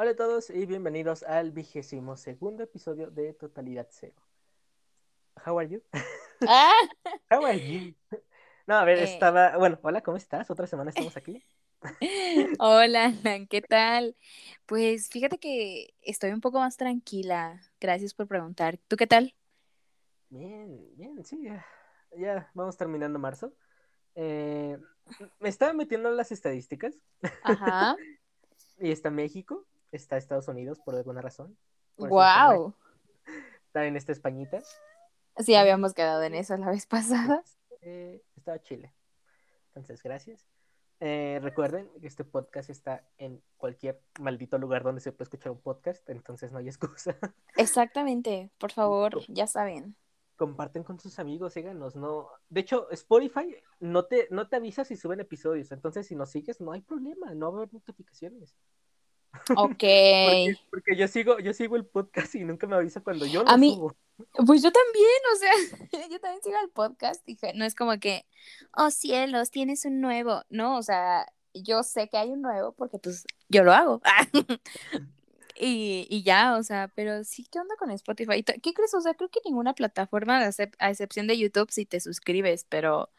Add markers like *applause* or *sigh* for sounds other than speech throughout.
Hola a todos y bienvenidos al vigésimo segundo episodio de Totalidad Cero. How are you? *laughs* Ah, How are you? No, a ver, Eh. estaba. Bueno, hola, ¿cómo estás? Otra semana estamos aquí. *laughs* hola, Alan, ¿qué tal? Pues fíjate que estoy un poco más tranquila. Gracias por preguntar. ¿Tú qué tal? Bien, bien, sí, ya, ya vamos terminando marzo. Eh, me estaba metiendo en las estadísticas Ajá. *laughs* y está México, está Estados Unidos por alguna razón. por Wow. También está Españita. Sí, habíamos quedado en eso la vez pasada. eh, estaba Chile. Entonces, gracias. Eh, recuerden que este podcast está en cualquier maldito lugar donde se puede escuchar un podcast, entonces no hay excusa. Exactamente, por favor, ya saben. Comparten con sus amigos, síganos, no. De hecho, Spotify no te, no te avisa si suben episodios, entonces si nos sigues no hay problema, no va a haber notificaciones. Ok. Porque, porque yo sigo, yo sigo el podcast y nunca me avisa cuando yo lo A mí- subo. Pues yo también, o sea, *laughs* yo también sigo el podcast. Dije, no es como que, oh cielos, tienes un nuevo. No, o sea, yo sé que hay un nuevo porque pues yo lo hago. *laughs* y, y ya, o sea, pero sí, ¿qué onda con Spotify? ¿Qué crees? O sea, creo que ninguna plataforma, a excepción de YouTube, si te suscribes, pero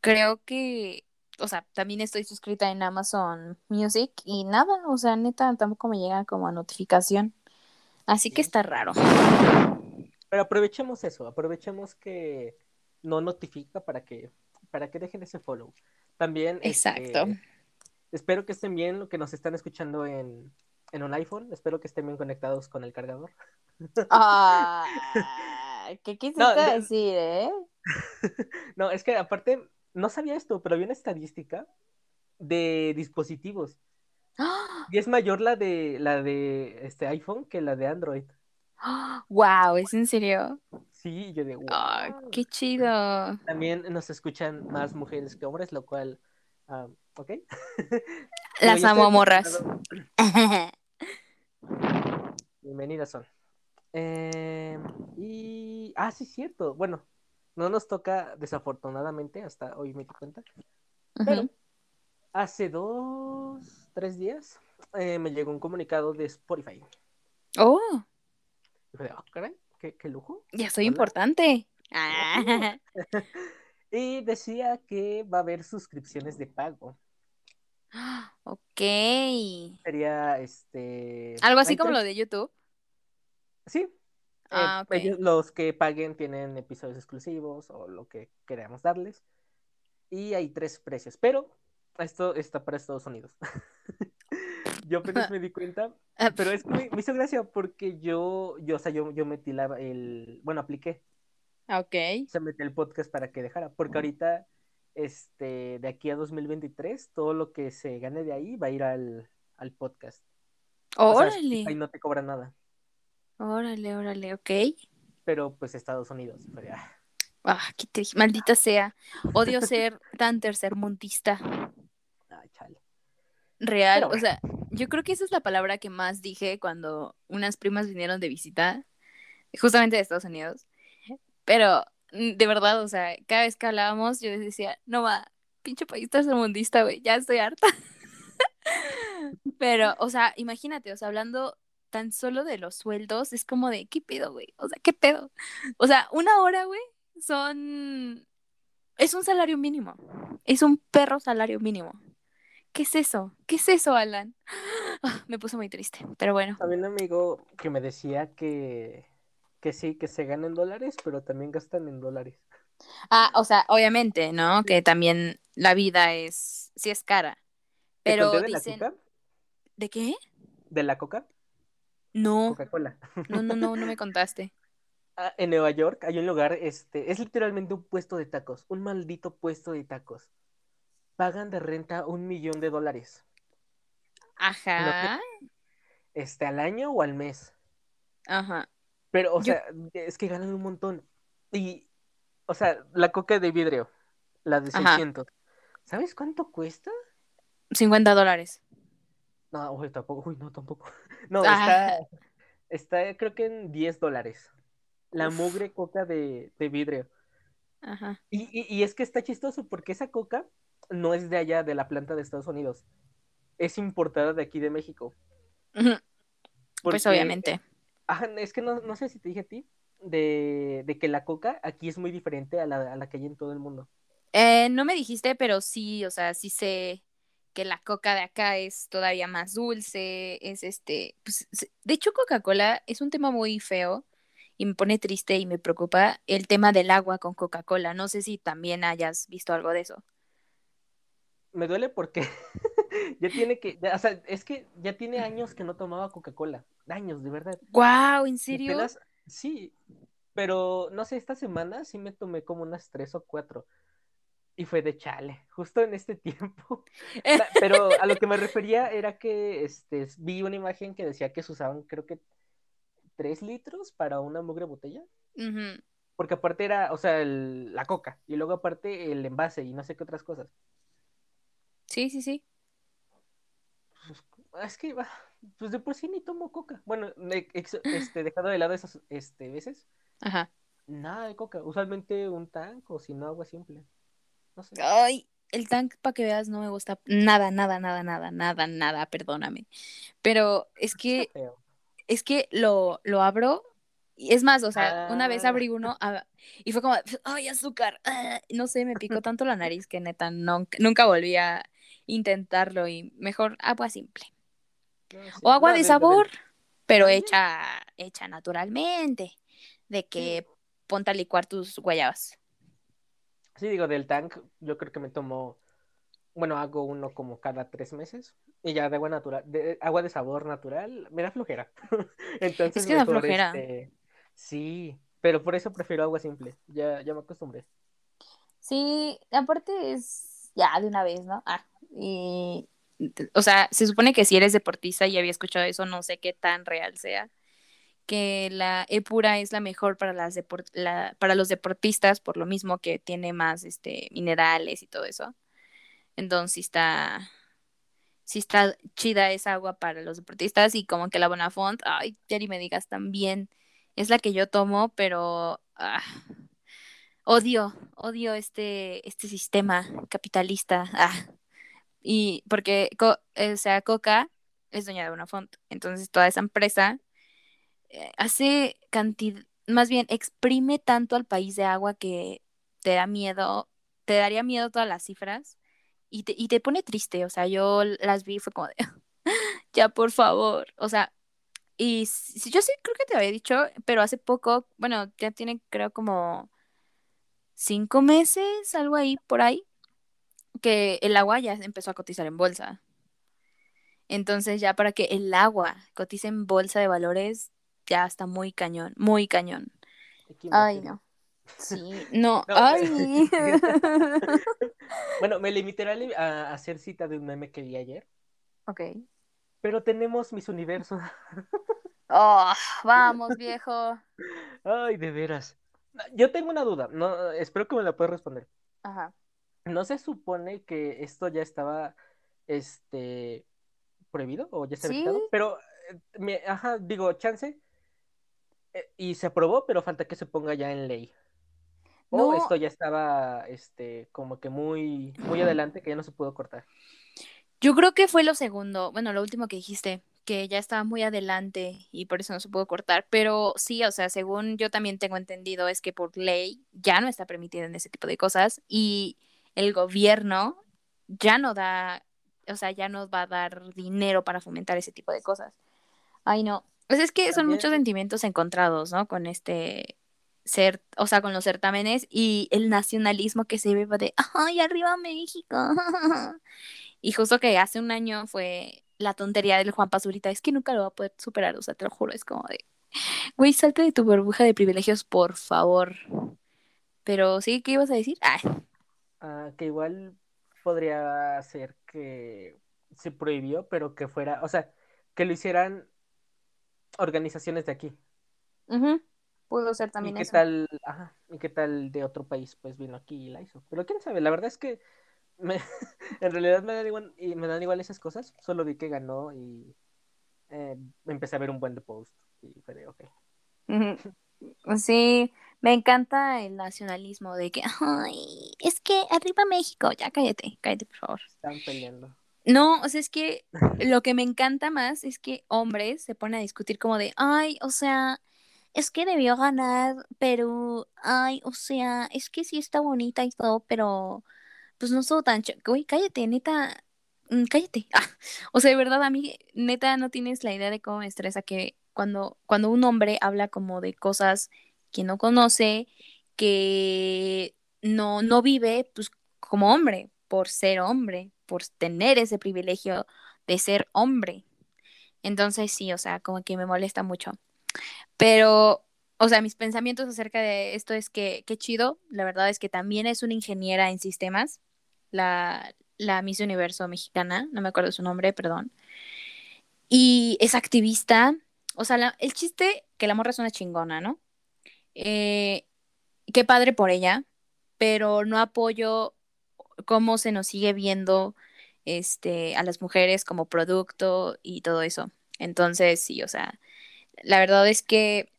creo que, o sea, también estoy suscrita en Amazon Music y nada, o sea, neta, tampoco me llega como a notificación. Así que está raro. Pero aprovechemos eso, aprovechemos que no notifica para que, para que dejen ese follow. También, este, Exacto. espero que estén bien lo que nos están escuchando en, en un iPhone, espero que estén bien conectados con el cargador. Ah, *laughs* ¿Qué quisiste No, decir, eh? *laughs* No, es que aparte, no sabía esto, pero había una estadística de dispositivos. Y es mayor la de la de este iPhone que la de Android. Wow, ¿es en serio? Sí, yo de Ah, wow. qué chido. También nos escuchan más mujeres que hombres, lo cual, ah, ¿ok? *laughs* Las amo, morras. *laughs* Bienvenidas son. Eh, y, ah, sí, cierto. Bueno, no nos toca desafortunadamente, hasta hoy me di cuenta. Pero Ujú. hace dos, tres días eh, me llegó un comunicado de Spotify. Oh, Y fue de, "Ah, caray, qué, qué lujo. ya soy Hola. importante. Ah, *laughs* Y decía que va a haber suscripciones de pago. ok. Sería este. Algo así como lo de YouTube. Sí. Eh, Ah, ok. ellos- los que paguen tienen episodios exclusivos o lo que queramos darles. Y hay tres precios, pero esto está para Estados Unidos. *laughs* yo apenas me di cuenta, *laughs* Ah, pero es que me, me hizo gracia porque yo, yo, o sea, yo, yo metí la, el, bueno, apliqué, Ok. o sea, metí el podcast para que dejara, porque ahorita, este, de aquí a 2023, todo lo que se gane de ahí va a ir al, al podcast. O sea, Órale, no te cobra nada, órale, órale, ok. pero pues Estados Unidos. de, ah, Ah, qué maldita sea. Odio ser tan tercermundista. ay, chale. Real, o sea, yo creo que esa es la palabra que más dije cuando unas primas vinieron de visita, justamente de Estados Unidos. Pero, mm, de verdad, o sea, cada vez que hablábamos, yo les decía, no va, pinche país tercermundista, güey, ya estoy harta. *laughs* Pero, o sea, imagínate, o sea, hablando tan solo de los sueldos, es como de, ¿qué pedo, güey? O sea, ¿qué pedo? O sea, una hora, güey, son... Es un salario mínimo. Es un perro salario mínimo. ¿Qué es eso? ¿Qué es eso, Alan? Ah, me puse muy triste, pero bueno. Había un amigo que me decía que, que sí, que se ganan dólares, pero también gastan en dólares. Ah, o sea, obviamente, ¿no? Que también la vida es, sí es cara. ¿Te Pero conté de dicen, la coca? ¿de qué? ¿De la coca? No, Coca-Cola. no, no, no, no me *laughs* contaste. Ah, en Nueva York hay un lugar, este, es literalmente un puesto de tacos, un maldito puesto de tacos. Pagan de renta un millón de dólares, Ajá, este, al año o al mes. ajá. Pero, o Yo- sea, es que ganan un montón. Y, o sea, la coca de vidrio, la de Ajá. 600. ¿Sabes cuánto cuesta? 50 dólares. No, uy, tampoco, uy, no, tampoco. *laughs* No, está, está creo que en 10 dólares. La Uf. mugre coca de, de vidrio. Ajá. Y, y, y es que está chistoso porque esa coca no es de allá, de la planta de Estados Unidos. Es importada de aquí de México. Porque, Pues obviamente. ajá, es que no, no sé si te dije a ti, de, de que la coca aquí es muy diferente a la, a la que hay en todo el mundo. Eh, no me dijiste, pero sí, o sea, sí sé que la coca de acá es todavía más dulce, es este, pues, de hecho Coca-Cola es un tema muy feo y me pone triste y me preocupa el tema del agua con Coca-Cola. No sé si también hayas visto algo de eso. Me duele porque *laughs* ya tiene que, ya, o sea, es que ya tiene años que no tomaba Coca-Cola. Años, de verdad. Wow, ¿en serio? apenas, sí, pero no sé, esta semana sí me tomé como unas tres o cuatro. Y fue de chale, justo en este *laughs* tiempo. Na- Pero a lo que me refería era que este, vi una imagen que decía que se usaban, creo que, tres litros para una mugre botella. Porque aparte era, o sea, el- la coca. Y luego aparte el envase y no sé qué otras cosas. Sí, sí, sí. Pues, es que, ah, pues de por sí ni tomo coca. Bueno, ex- este, dejado de lado esas este, veces, Ajá. nada de coca. Usualmente un tank o si no, agua simple. No sé. Ay, el tank, para que veas, no me gusta nada, nada, nada, nada, nada, nada, perdóname. Pero es *laughs* que es que lo, lo abro. y Es más, o sea, una vez Ah. abrí uno ah, y fue como, *laughs* ay, azúcar. ah", no sé, me picó tanto la nariz que neta nunca, nunca volví a intentarlo y mejor agua simple. No, sí. O agua No, de sabor, pero hecha, hecha naturalmente. De que ponte a licuar tus guayabas. Sí, digo, del tank, yo creo que me tomo, bueno, hago uno como cada tres meses. Y ya de agua natural, de agua de sabor natural, me da flojera. *laughs* Entonces Es que da flojera. este, sí, pero por eso prefiero agua simple. Ya, ya me acostumbré. Sí, aparte es ya de una vez, ¿no? Ah, y, o sea, se supone que si eres deportista y había escuchado eso, no sé qué tan real sea, que la E-Pura es la mejor para, los deportistas, por lo mismo que tiene más este, minerales y todo eso. Entonces está, sí está chida esa agua para los deportistas y como que la Bonafont, ay, ni me digas también, es la que yo tomo, pero ah, odio, odio este, este sistema capitalista. Ah, y porque, sea, Coca es dueña de Bonafont, entonces toda esa empresa hace cantidad, más bien exprime tanto al país de agua que te da miedo, te daría miedo todas las cifras y te, y te pone triste, o sea, yo las vi y fue como de, *laughs* ya por favor, o sea, y si, yo sí creo que te había dicho, pero hace poco, bueno, ya tiene creo como cinco meses, algo ahí, por ahí, que el agua ya empezó a cotizar en bolsa. Entonces ya para que el agua cotice en bolsa de valores, ya está muy cañón, muy cañón. Ay, no. *laughs* Sí, no, No, ay. *laughs* *laughs* Bueno, me limiteré a hacer cita de un meme que vi ayer. ok. Pero tenemos mis universos. Oh, vamos, viejo. Ay, de veras. Yo tengo una duda. No, espero que me la puedas responder. Ajá. ¿No se supone que esto ya estaba este prohibido o ya se había Sí. quitado? Pero eh, me- ajá, digo, chance. Eh, y se aprobó, pero falta que se ponga ya en ley. O No, esto ya estaba este como que muy muy adelante que ya no se pudo cortar. yo creo que fue lo segundo, bueno, lo último que dijiste, que ya estaba muy adelante y por eso no se pudo cortar, pero sí, o sea, según yo también tengo entendido, es que por ley ya no está permitido en ese tipo de cosas y el gobierno ya no da, o sea, ya no va a dar dinero para fomentar ese tipo de cosas. Ay, no. Pues es que son muchos sentimientos encontrados, ¿no? Con este ser, o sea, con los certámenes y el nacionalismo que se ve de, ay, arriba México. *laughs* Y justo que hace un año fue la tontería del Juan Pazurita, es que nunca lo va a poder superar, o sea, te lo juro, es como de, güey, salte de tu burbuja de privilegios, por favor. Pero sí, ¿qué ibas a decir? Ah, Ah, que igual podría ser que se prohibió, pero que fuera, o sea, que lo hicieran organizaciones de aquí. Pudo ser ¿Y también qué eso. tal, ajá, y qué tal de otro país pues vino aquí y la hizo? Pero quién sabe, la verdad es que me- *laughs* en realidad me dan igual, y me dan igual esas cosas, solo vi que ganó y eh, empecé a ver un buen de post y fue de, ok. Sí, me encanta el nacionalismo de que, ay, es que arriba México, ya cállate, cállate, por favor. están peleando. No, o sea, es que lo que me encanta más es que hombres se ponen a discutir como de, ay, o sea, es que debió ganar pero, ay, o sea, es que sí está bonita y todo, pero pues no estuvo tan... Güey, cállate, neta, mm, cállate. Ah, *laughs* o sea, de verdad, a mí, neta, no tienes la idea de cómo me estresa que cuando, cuando un hombre habla como de cosas que no conoce, que no, no vive, pues como hombre, por ser hombre, por tener ese privilegio de ser hombre. Entonces sí, o sea, como que me molesta mucho. Pero, o sea, mis pensamientos acerca de esto es que, qué chido, la verdad es que también es una ingeniera en sistemas, la, la Miss Universo mexicana, no me acuerdo su nombre, perdón. Y es activista, o sea, el chiste que la morra es una chingona, ¿no? Eh, qué padre por ella, pero no apoyo cómo se nos sigue viendo este, a las mujeres como producto y todo eso. Entonces, sí, o sea, la verdad es que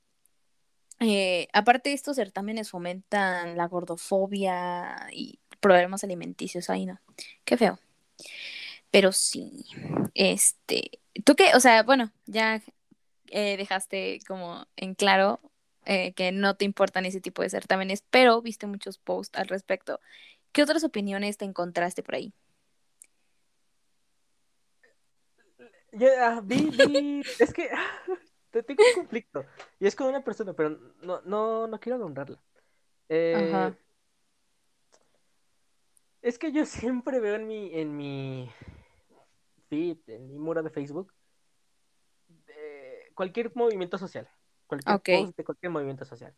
eh, aparte estos certámenes fomentan la gordofobia y problemas alimenticios. Ay, no, qué feo. Pero sí, este, tú qué, o sea, bueno, ya eh, dejaste como en claro eh, que no te importan ese tipo de certámenes, pero viste muchos posts al respecto. ¿Qué otras opiniones te encontraste por ahí? Yo ah, vi, vi, *laughs* es que *laughs* te tengo un conflicto. Y es con una persona, pero no, no, no quiero nombrarla. Eh, Ajá. es que yo siempre veo en mi, en mi feed, en mi muro de Facebook, eh, cualquier movimiento social, cualquier post de cualquier movimiento social.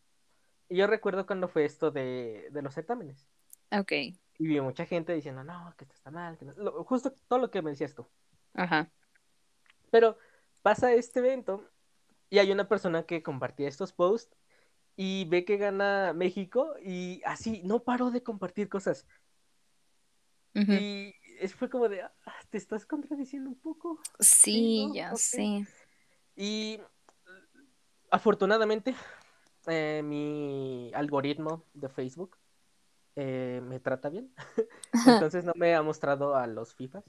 Y yo recuerdo cuando fue esto de, de los certámenes. Ok, Y vi mucha gente diciendo, no, que esto está mal, que no-". Lo- justo todo lo que me decías tú. ajá. Pero pasa este evento y hay una persona que compartía estos posts y ve que gana México y así no paró de compartir cosas. ujú. Y es, fue como de, "Ah, te estás contradiciendo un poco. Sí, ¿no? ya Ok". sé. Y afortunadamente eh, mi algoritmo de Facebook eh, me trata bien. *laughs* *laughs* Entonces no me ha mostrado a los FIFAs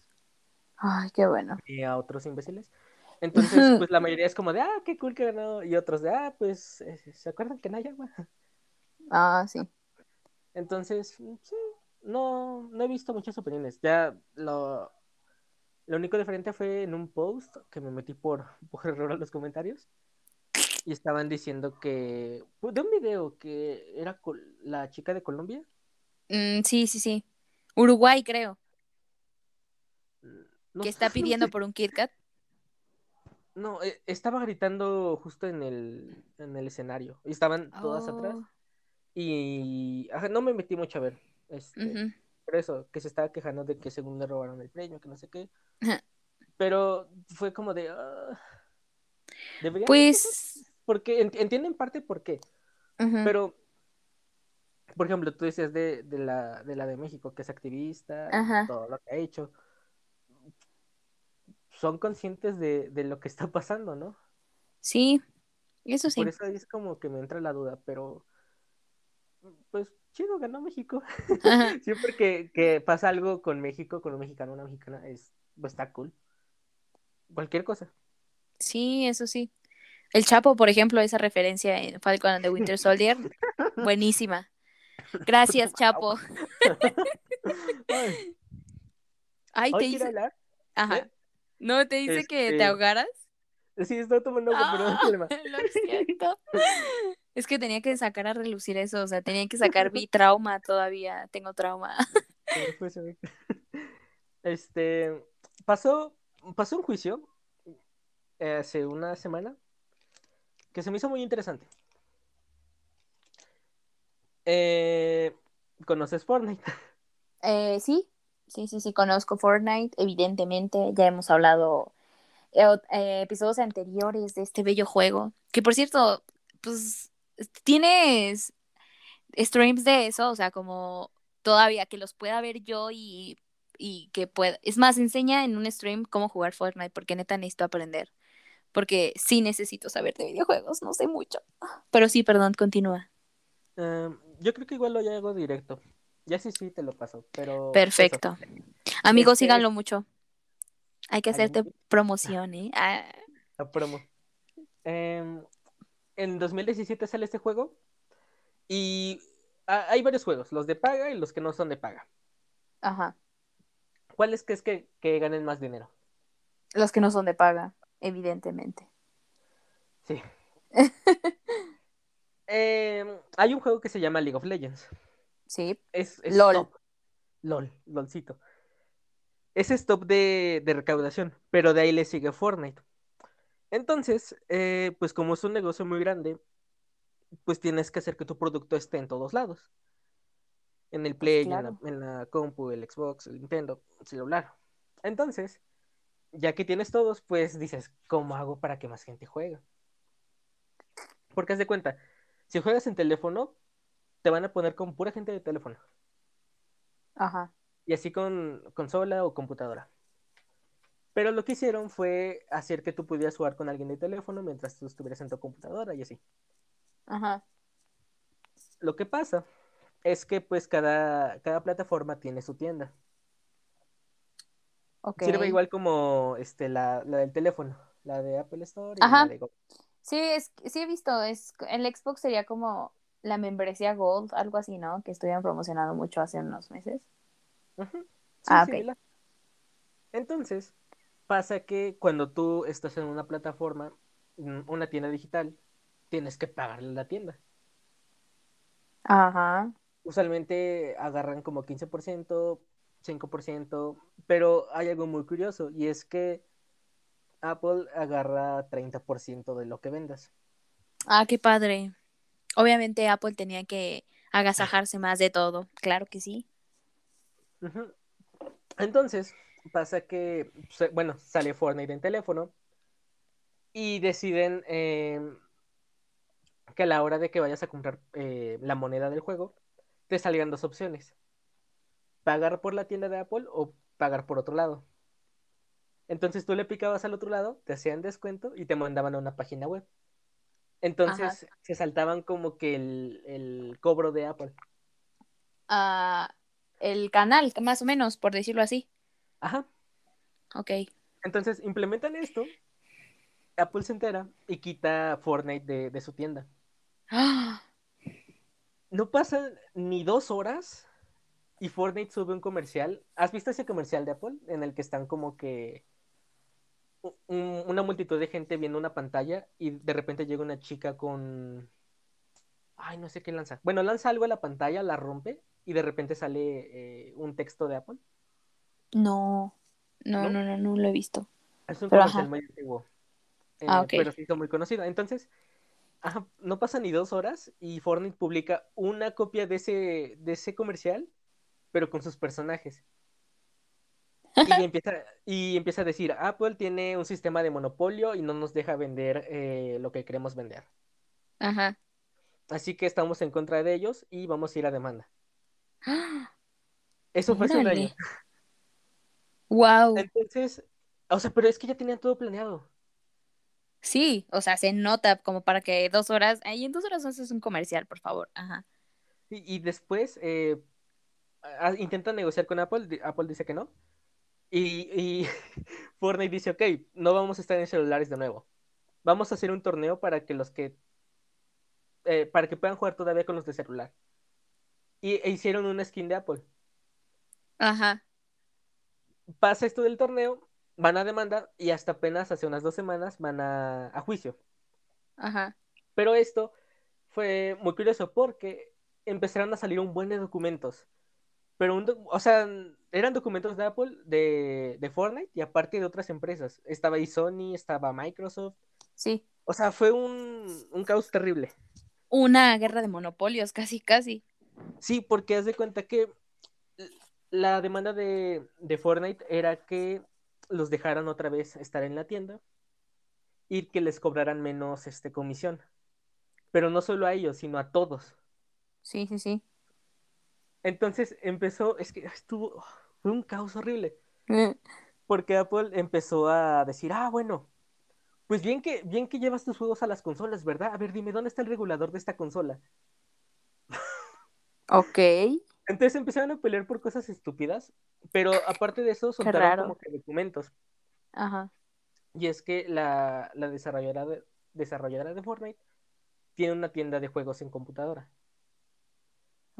Ay, qué bueno. ni a otros imbéciles. Entonces, *laughs* pues la mayoría es como de, ah, qué cool que ganó. Y otros de, ah, pues, eh, ¿se acuerdan que Naya? güey?". Ah, sí. Entonces, mm, sí, no, no he visto muchas opiniones. Ya lo, lo único diferente fue en un post que me metí por, por error a los comentarios. Y estaban diciendo que, pues, de un video que era la chica de Colombia. Mm, sí, sí, sí. Uruguay, creo, No, que está pidiendo por un Kit Kat. no, eh, estaba gritando justo en el, en el escenario. Y estaban todas atrás. Oh, Y ajá, no me metí mucho a ver. Este, por eso, que se estaba quejando de que según le robaron el premio, que no sé qué. Pero fue como de. ah, ¿Deberían hacer eso? Pues, Porque ent- entiendo en parte por qué. Pero, por ejemplo, tú decías de, de la, de la de México, que es activista Ajá. todo lo que ha hecho. Son conscientes de, de lo que está pasando, ¿no? Sí, eso Por sí. eso ahí es como que me entra la duda, pero. Pues chido, ganó México. Siempre *laughs* que, que pasa algo con México, con un mexicano, una mexicana, es, pues, está cool. Cualquier cosa. Sí, eso sí. El Chapo, por ejemplo, esa referencia en Falcon and the Winter *laughs* Soldier, buenísima. Gracias, *laughs* Chapo. *laughs* Ay, Ay, te hice. hablar. Ajá. ¿eh? ¿No te dice que te Este, ahogaras? sí, estoy tomando agua, pero no hay Ah, problema. *laughs* lo siento. Es que tenía que sacar a relucir eso, o sea, tenía que sacar mi trauma todavía. Tengo trauma. Este, pasó, pasó un juicio eh, hace una semana que se me hizo muy interesante. Eh, ¿conoces Fortnite? *laughs* Eh, sí, sí, sí, sí, conozco Fortnite, evidentemente, ya hemos hablado eh, eh, episodios anteriores de este bello juego, que por cierto, pues tienes streams de eso, o sea, como todavía que los pueda ver yo y, y que pueda, es más, enseña en un stream cómo jugar Fortnite, porque neta necesito aprender, porque sí necesito saber de videojuegos, no sé mucho, pero sí, perdón, continúa. Eh, yo creo que igual lo hago directo. Ya sí, sí, te lo paso, pero eso. Perfecto. Amigos, Este, síganlo mucho. Hay que hacerte promoción, ¿eh? Ah, La promo. Em, en 2017 sale este juego y ha- hay varios juegos, los de paga y los que no son de paga. Ajá. ¿Cuáles crees que, que ganen más dinero? Los que no son de paga, evidentemente. Sí. *laughs* Em, hay un juego que se llama League of Legends. Sí. Es, es LOL. top. LOL, LOLcito. Ese es top de, de recaudación, pero de ahí le sigue Fortnite. Entonces, eh, pues como es un negocio muy grande, pues tienes que hacer que tu producto esté en todos lados. En el Play, en la- en, la, compu, el Xbox, el Nintendo, el celular. Entonces, ya que tienes todos, pues dices, ¿cómo hago para que más gente juegue? Porque haz de cuenta, si juegas en teléfono, te van a poner con pura gente de teléfono. Ajá. Y así con consola o computadora. Pero lo que hicieron fue hacer que tú pudieras jugar con alguien de teléfono mientras tú estuvieras en tu computadora y así. Ajá. Lo que pasa es que pues cada, cada plataforma tiene su tienda. Ok. Sirve igual como este, la, la del teléfono, la de Apple Store y Ajá. la de Google. Sí, es, sí he visto, es, el Xbox sería como la membresía Gold, algo así, ¿no? Que estuvieron promocionando mucho hace unos meses. Ujú, sí, Ah, ok. similar. Entonces, pasa que cuando tú estás en una plataforma, una tienda digital, tienes que pagarle a la tienda. Ajá. Usualmente agarran como 15%, 5%, pero hay algo muy curioso y es que Apple agarra 30% de lo que vendas. Ah, qué padre. Obviamente Apple tenía que agasajarse más de todo. Claro que sí. Entonces, pasa que, bueno, sale Fortnite en teléfono y deciden eh, que a la hora de que vayas a comprar eh, la moneda del juego, te salgan dos opciones. Pagar por la tienda de Apple o pagar por otro lado. Entonces tú le picabas al otro lado, te hacían descuento y te mandaban a una página web. Entonces se saltaban como que el, el cobro de Apple. Ah, el canal, más o menos, por decirlo así. Ajá. Ok. Entonces implementan esto, Apple se entera y quita Fortnite de, de su tienda. ¡Ah! No pasan ni dos horas y Fortnite sube un comercial. ¿Has visto ese comercial de Apple en el que están como que una multitud de gente viendo una pantalla y de repente llega una chica con... Ay, no sé qué lanza. Bueno, lanza algo a la pantalla, la rompe y de repente sale eh, un texto de Apple. No. No, ¿No? no, no, no lo he visto. Es un Pero, comercial muy antiguo. Eh, Ah, ok. Pero se hizo muy conocido. Entonces, ajá, no pasa ni dos horas y Fortnite publica una copia de ese, de ese comercial, pero con sus personajes. *laughs* Y empieza, y empieza a decir, Apple tiene un sistema de monopolio y no nos deja vender eh, lo que queremos vender. Ajá. Así que estamos en contra de ellos y vamos a ir a demanda. ¡Ah! Eso fue hace un año. Wow. Entonces, o sea, pero es que ya tenían todo planeado. Sí, o sea, se nota como para que dos horas, ahí en dos horas haces un comercial, por favor. Ajá. Y, y después eh, intentan negociar con Apple, Apple dice que no. Y, y *laughs* Fortnite dice, ok, no vamos a estar en celulares de nuevo. Vamos a hacer un torneo para que los que eh, para que puedan jugar todavía con los de celular. Y e hicieron una skin de Apple. Ajá. Pasa esto del torneo, van a demanda y hasta apenas hace unas dos semanas van a, a juicio. Ajá. Pero esto fue muy curioso porque empezaron a salir un buen de documentos. Pero, un o sea, eran documentos de Apple, de, de Fortnite y aparte de otras empresas. Estaba ahí Sony, estaba Microsoft. Sí. O sea, fue un, un caos terrible. Una guerra de monopolios, *laughs* casi, casi. Sí, porque haz de cuenta que la demanda de, de Fortnite era que los dejaran otra vez estar en la tienda y que les cobraran menos este, comisión. Pero no solo a ellos, sino a todos. Sí, sí, sí. Entonces empezó, es que estuvo, fue un caos horrible, Eh, porque Apple empezó a decir, ah, bueno, pues bien que, bien que llevas tus juegos a las consolas, ¿verdad? A ver, dime, ¿dónde está el regulador de esta consola? *laughs* Ok. Entonces empezaron a pelear por cosas estúpidas, pero aparte de eso, soltaron como que documentos. Ajá. Y es que la, la desarrolladora, de, desarrolladora de Fortnite tiene una tienda de juegos en computadora.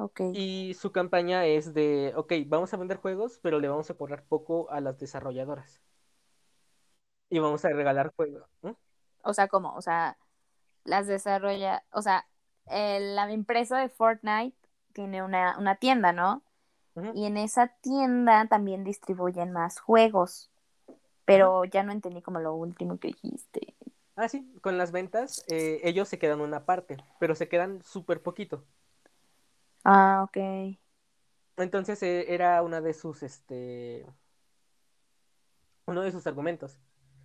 Ok. Y su campaña es de, ok, vamos a vender juegos, pero le vamos a cobrar poco a las desarrolladoras. Y vamos a regalar juegos. O sea, ¿cómo? O sea, las desarrolla, o sea, el- la empresa de Fortnite tiene una, una tienda, ¿no? Y en esa tienda también distribuyen más juegos. Pero ya no entendí como lo último que dijiste. Ah, sí, con las ventas, eh, ellos se quedan una parte, pero se quedan súper poquito. Ah, ok. Entonces eh, era una de sus, este, uno de sus argumentos,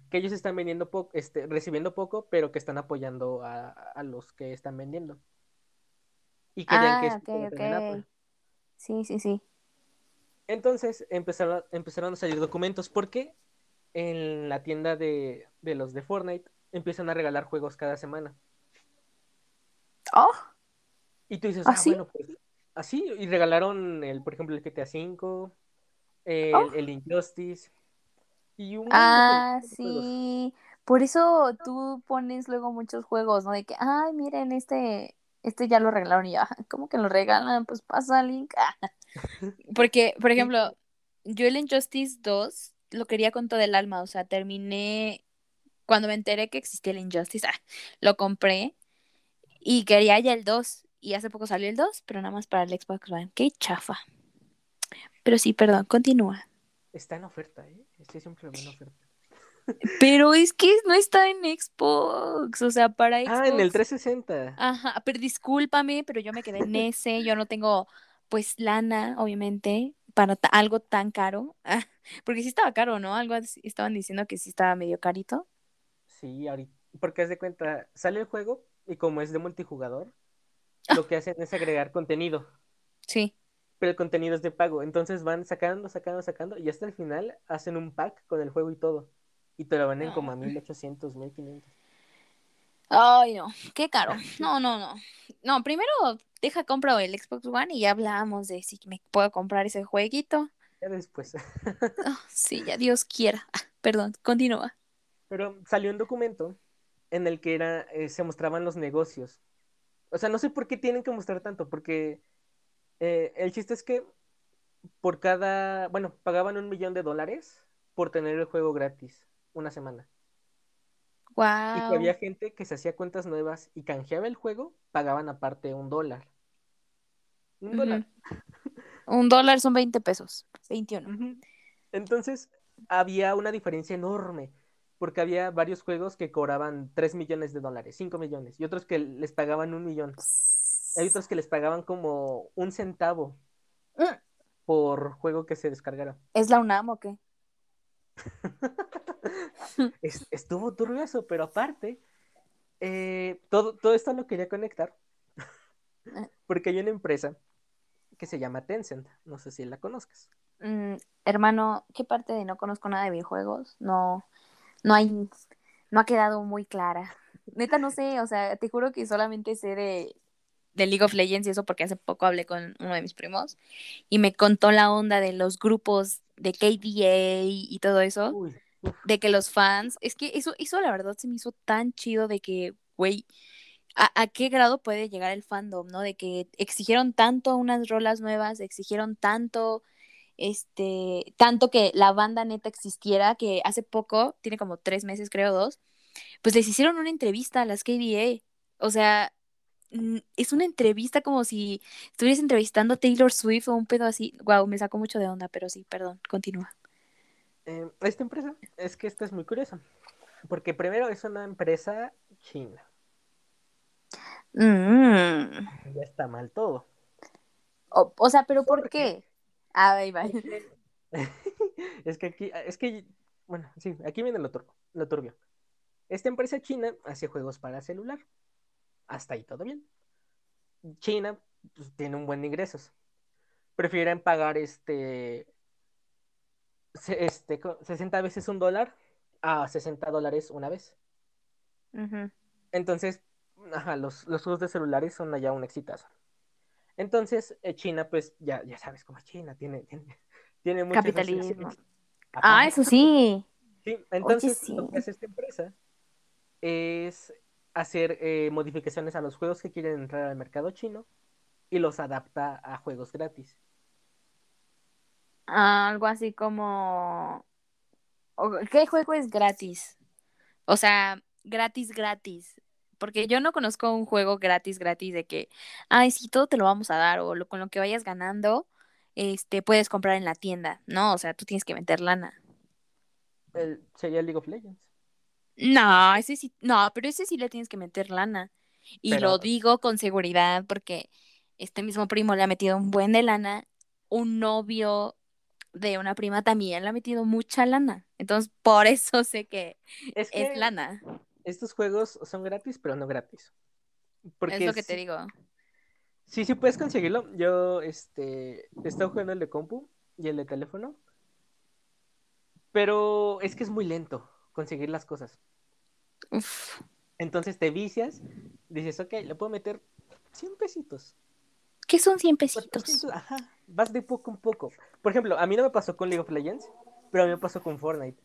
que ellos están vendiendo poco, este, recibiendo poco, pero que están apoyando a, a los que están vendiendo. Y querían que Ah, esto ok, lo tengan ok. Apple. Sí, sí, sí. Entonces empezaron, empezaron a salir documentos porque en la tienda de, de los de Fortnite empiezan a regalar juegos cada semana. Oh, Y tú dices, ¿Ah, ah, sí? bueno, pues así. Y regalaron, el, por ejemplo, el GTA V, el, Oh. el Injustice y un ah, de sí. Por eso tú pones luego muchos juegos, ¿no? De que, ay, miren, este, este ya lo regalaron y ya, ¿cómo que lo regalan? Pues pasa el link. *laughs* Porque, por ejemplo, yo el Injustice 2 lo quería con todo el alma, o sea, terminé, cuando me enteré que existía el Injustice, ah, *laughs* lo compré y quería ya el 2 y hace poco salió el 2, pero nada más para el Xbox One. Qué chafa. Pero sí, perdón, continúa. Está en oferta, ¿eh? Este siempre lo veo en oferta. Pero es que no está en Xbox, o sea, para Xbox. Ah, en el 360. Ajá, pero discúlpame, pero yo me quedé en *laughs* ese, yo no tengo pues lana, obviamente, para algo tan caro. *laughs* Porque sí estaba caro, ¿no? Algo estaban diciendo que sí estaba medio carito. Sí, ahorita. Porque haz de cuenta, sale el juego y como es de multijugador. Lo que hacen es agregar contenido. Sí. Pero el contenido es de pago. Entonces van sacando, sacando, sacando. Y hasta el final hacen un pack con el juego y todo. Y te lo venden como a 1800, 1500. Ay, no, qué caro. No, no, no. No, primero deja compro el Xbox One y ya hablamos de si me puedo comprar ese jueguito. Ya después. *laughs* Ah, sí, ya Dios quiera. Ah, perdón, continúa. Pero salió un documento en el que era, eh, se mostraban los negocios. O sea, no sé por qué tienen que mostrar tanto, porque eh, el chiste es que por cada, bueno, pagaban un millón de dólares por tener el juego gratis una semana. Y que Wow. había gente que se hacía cuentas nuevas y canjeaba el juego, pagaban aparte un dólar. Un dólar. *laughs* Un dólar son 20 pesos. 21. Ujú. Entonces, había una diferencia enorme, porque había varios juegos que cobraban 3 millones de dólares, 5 millones, y otros que les pagaban un millón. Hay otros que les pagaban como un centavo Mm. por juego que se descargara. ¿Es la UNAM o qué? *laughs* Es- estuvo turbio eso, pero aparte, eh, todo, todo esto lo quería conectar, *laughs* porque hay una empresa que se llama Tencent, no sé si la conozcas. Mm, hermano, ¿qué parte de no conozco nada de videojuegos? No, no hay, no ha quedado muy clara. Neta no sé, o sea, te juro que solamente sé de, de League of Legends y eso porque hace poco hablé con uno de mis primos y me contó la onda de los grupos de KDA y todo eso, Uy, de que los fans, es que eso, eso la verdad se me hizo tan chido de que, güey, a, a qué grado puede llegar el fandom, ¿no? De que exigieron tanto unas rolas nuevas, exigieron tanto, este, tanto que la banda neta existiera, que hace poco, tiene como tres meses, creo, dos, pues les hicieron una entrevista a las KBA. O sea, es una entrevista como si estuvieras entrevistando a Taylor Swift o un pedo así. Wow, me sacó mucho de onda, pero sí, perdón, continúa. eh, esta empresa, es que esta es muy curiosa, porque primero es una empresa china, Mm. ya está mal todo. O, o sea, pero ¿por ¿Por qué? Ah, ahí *laughs* va. Es que aquí, es que, bueno, sí, aquí viene lo turbio, lo turbio. Esta empresa china hace juegos para celular. Hasta ahí todo bien. China pues, tiene un buen de ingresos. Prefieren pagar este, este, co- 60 veces un dólar a 60 dólares una vez. Entonces, ajá, los, los juegos de celulares son allá un exitazo. Entonces, eh, China, pues, ya, ya sabes cómo es China, tiene, tiene, *laughs* tiene Capitalismo. Ah, eso sí. Sí, entonces sí. lo que hace esta empresa es hacer eh, modificaciones a los juegos que quieren entrar al mercado chino y los adapta a juegos gratis. Algo así como... ¿Qué juego es gratis? O sea, gratis, gratis. Porque yo no conozco un juego gratis, gratis de que, ay, sí, todo te lo vamos a dar o lo- con lo que vayas ganando, este, puedes comprar en la tienda. No, o sea, tú tienes que meter lana. El- sería League of Legends. No, ese sí, no, pero ese sí le tienes que meter lana. Y Pero- lo digo con seguridad porque este mismo primo le ha metido un buen de lana, un novio de una prima también le ha metido mucha lana. Entonces, por eso sé que Es que es lana. Estos juegos son gratis, pero no gratis. Porque es lo que te digo. Sí, sí puedes conseguirlo. Yo, este, he estado jugando el de compu y el de teléfono. Pero es que es muy lento conseguir las cosas. Uf. Entonces te vicias, dices, ok, le puedo meter 100 pesitos. ¿Qué son 100 pesitos? 400, ajá, vas de poco en poco. Por ejemplo, a mí no me pasó con League of Legends, pero a mí me pasó con Fortnite.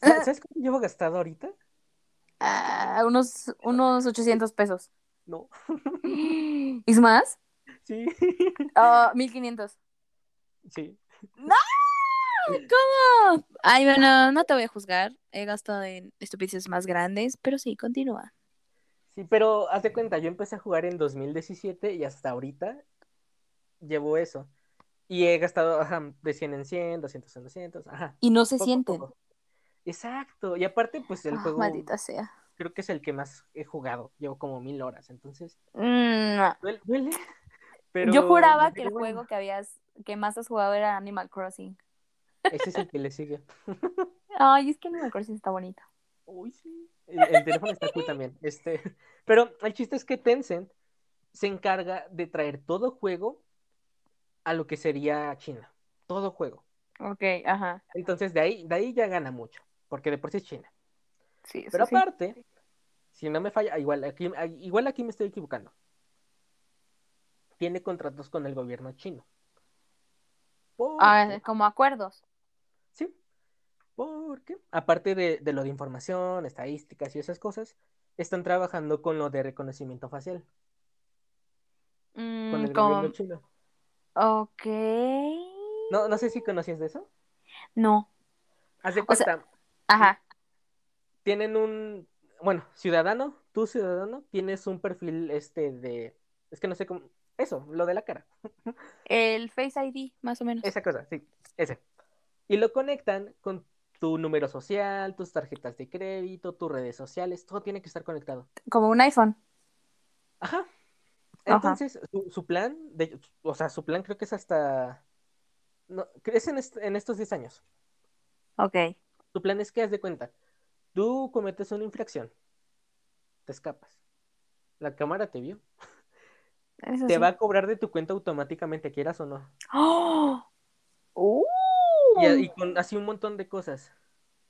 Sa- *laughs* ¿Sabes cuánto llevo gastado ahorita? Ah, unos, unos 800 pesos. No, *gasps* ¿Es más? sí, *laughs* Ah, 1500. sí. ¿Cómo? Ay, bueno, no te voy a juzgar. He gastado en estupideces más grandes, pero sí, continúa. Sí, pero haz de cuenta, yo empecé a jugar en 2017 y hasta ahorita llevo eso. Y he gastado ajá, de 100 en 100, 200 en 200, ajá. Y no se poco sienten. poco. Exacto, y aparte, pues el Ah, juego maldita sea. creo que es el que más he jugado. Llevo como mil horas, entonces Mm, no. duele. duele, pero Yo juraba que el bueno, juego que habías, que más has jugado era Animal Crossing. Ese es el que le sigue. *laughs* Ay, es que Animal Crossing está bonito. Uy, sí. El, el teléfono está cool también. Este, *laughs* pero el chiste es que Tencent se encarga de traer todo juego a lo que sería China. Todo juego. Ok, ajá. Entonces de ahí, de ahí ya gana mucho, porque de por sí es China. Sí, Pero sí. aparte, si no me falla, igual aquí, igual aquí me estoy equivocando. Tiene contratos con el gobierno chino. Ah, como acuerdos. Sí, porque aparte de, de lo de información, estadísticas y esas cosas, están trabajando con lo de reconocimiento facial, con Mm, el como- gobierno chino. Ok. No, no sé si conocías de eso. No. Haz de O sea- cuenta, Ajá. tienen un, bueno, ciudadano, tú ciudadano, tienes un perfil este de, es que no sé cómo, eso, lo de la cara, El Face ID, más o menos. esa cosa, sí, ese. Y lo conectan con tu número social, tus tarjetas de crédito, tus redes sociales, todo tiene que estar conectado. Como un iPhone. Ajá. Ajá. Entonces, su, su plan, de, o sea, su plan creo que es hasta, no, crece en, est- en estos 10 años. Ok. Tu plan es que haz de cuenta, tú cometes una infracción, te escapas, la cámara te vio, Eso te sí. va a cobrar de tu cuenta automáticamente, quieras o no. ¡Oh! ¡Uh! Y, y con así un montón de cosas,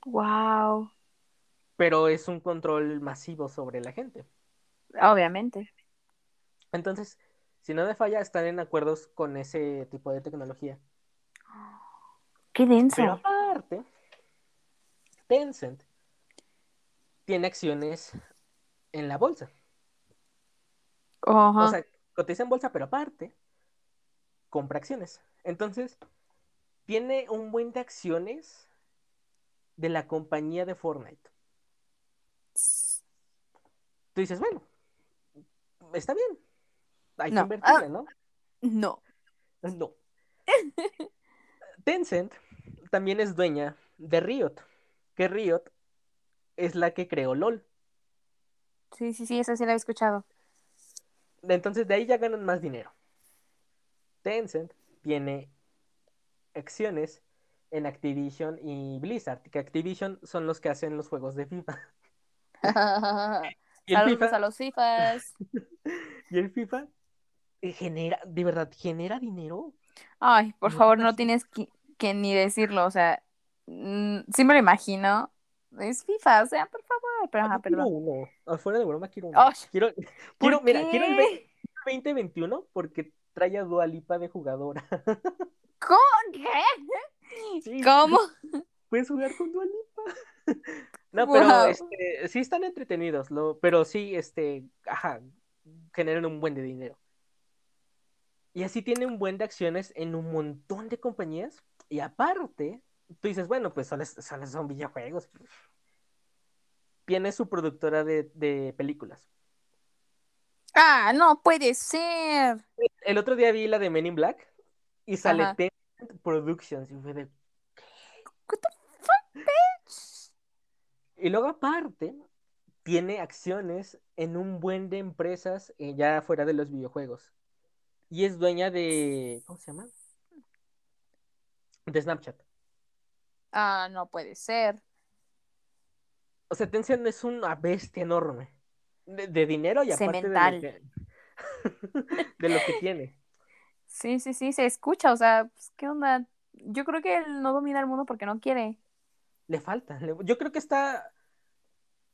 Wow. pero es un control masivo sobre la gente. Obviamente. Entonces, si no me falla, están en acuerdos con ese tipo de tecnología. Qué denso. Pero aparte, Tencent tiene acciones en la bolsa. O sea, cotiza en bolsa, pero aparte, compra acciones. Entonces, tiene un buen de acciones de la compañía de Fortnite. Tú dices, bueno, está bien. Hay No. que invertirle, ¿no? no. No. *laughs* Tencent también es dueña de Riot, que Riot es la que creó LOL. Sí, sí, sí, eso sí lo he escuchado. Entonces de ahí ya ganan más dinero. Tencent tiene acciones en Activision y Blizzard, que Activision son los que hacen los juegos de FIFA. *laughs* Y el Saludos FIFA, a los FIFAs. *laughs* y el FIFA genera, de verdad, genera dinero. Ay, por No favor, no tienes que, que ni decirlo, o sea, sí me lo imagino. Es FIFA, o sea, por favor, pero ajá, Yo quiero uno. Afuera de broma quiero uno. Quiero, ¿por *laughs* quiero, mira, quiero el qué? 2021 porque trae a Dua Lipa de jugadora. *laughs* ¿Cómo? ¿Qué? Sí, ¿Cómo? *laughs* Puedes jugar con Dua Lipa. no, pero este, sí están entretenidos, lo, pero sí, este, ajá, generan un buen de dinero. Y así tiene un buen de acciones en un montón de compañías. Y aparte, tú dices, bueno, pues solo, son videojuegos. Tiene su productora de, de películas. Ah, no puede ser. El otro día vi la de Men in Black y sale Ajá. Tencent Productions. Y, fue de- What the fuck, bitch? y luego aparte, tiene acciones en un buen de empresas eh, ya fuera de los videojuegos. Y es dueña de... ¿Cómo se llama? De Snapchat. Ah, no puede ser. O sea, Tencent es una bestia enorme. De, de dinero y aparte de lo, Cemental. que, *laughs* de lo que tiene. Sí, sí, sí, se escucha. O sea, pues, ¿qué onda? Yo creo que él no domina el mundo porque no quiere. Le falta. yo creo que está,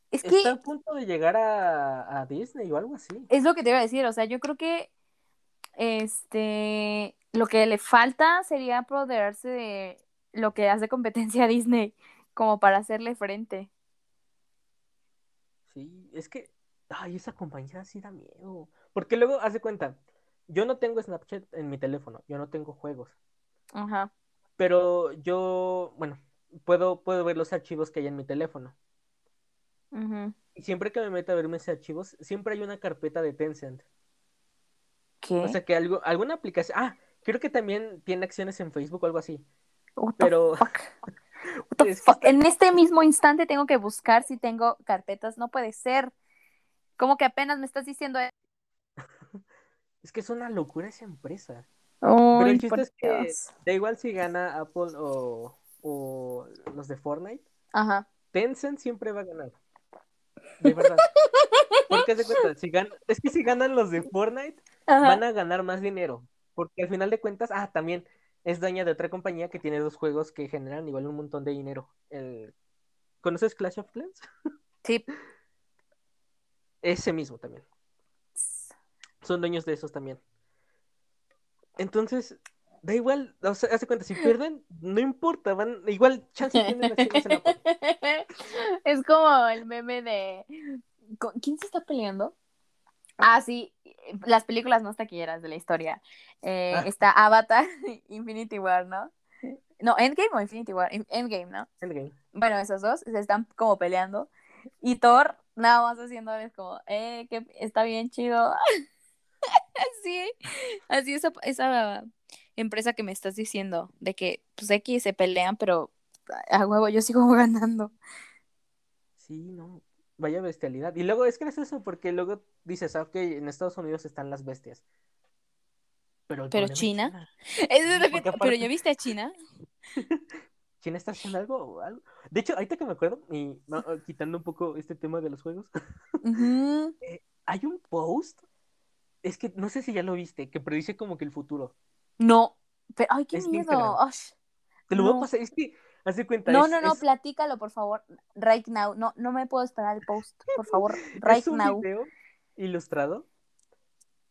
Es que está a punto de llegar a, a Disney o algo así. es lo que te iba a decir. O sea, yo creo que este lo que le falta sería apoderarse de lo que hace competencia *laughs* a Disney, como para hacerle frente. Sí, es que, ay, esa compañía sí da miedo. Porque luego, haz de cuenta, yo no tengo Snapchat en mi teléfono, yo no tengo juegos. Ajá. Pero yo, bueno, puedo, puedo ver los archivos que hay en mi teléfono. ujú. Y siempre que me meto a ver mis archivos, siempre hay una carpeta de Tencent. ¿Qué? O sea que algo, alguna aplicación. Ah, creo que también tiene acciones en Facebook o algo así. What the pero- fuck? *laughs* What the Es que fuck? En este mismo instante tengo que buscar si tengo carpetas. No puede ser. Como que apenas me estás diciendo. *laughs* Es que es una locura esa empresa. Uy, el chiste es que- Dios. Da igual si gana Apple o, o los de Fortnite. Ajá. Tencent siempre va a ganar. De verdad. *laughs* Porque de cuenta, si gan- es que si ganan los de Fortnite, Ajá. van a ganar más dinero. Porque al final de cuentas, ah, también es dueña de otra compañía que tiene dos juegos que generan igual un montón de dinero. El... ¿Conoces Clash of Clans? *laughs* Sí. Ese mismo también. Son dueños de esos también. Entonces, da igual, o sea, haz de cuenta, si pierden, *laughs* no importa, van, igual chance tienen acciones en. Es como el meme de. ¿con- ¿Quién se está peleando? Ah, sí, las películas más taquilleras de la historia. Eh, Ah. Está Avatar, *laughs* Infinity War, ¿no? No, Endgame o Infinity War, En- Endgame, ¿no? Endgame. Bueno, esos dos se están como peleando. Y Thor nada más haciéndoles como, eh, que está bien chido. *laughs* así, así esa, esa empresa que me estás diciendo, de que pues X se pelean, pero a huevo yo sigo *laughs* ganando. Sí, no, vaya bestialidad. Y luego es gracioso porque luego dices, ah, ok, en Estados Unidos están las bestias. Pero, es China. *laughs* Eso es lo que- Pero ya viste a China. *laughs* China está haciendo algo, algo. De hecho, ahorita que me acuerdo, y quitando un poco este tema de los juegos, Ujú. *laughs* hay un post, es que no sé si ya lo viste, que predice como que el futuro. No, pero ay, qué Es miedo. Te lo voy No. a pasar, es que, cuenta, No, es- no, no, es- platícalo, por favor, right now. No, no me puedo esperar el post, por favor, *laughs* es right un now. video ilustrado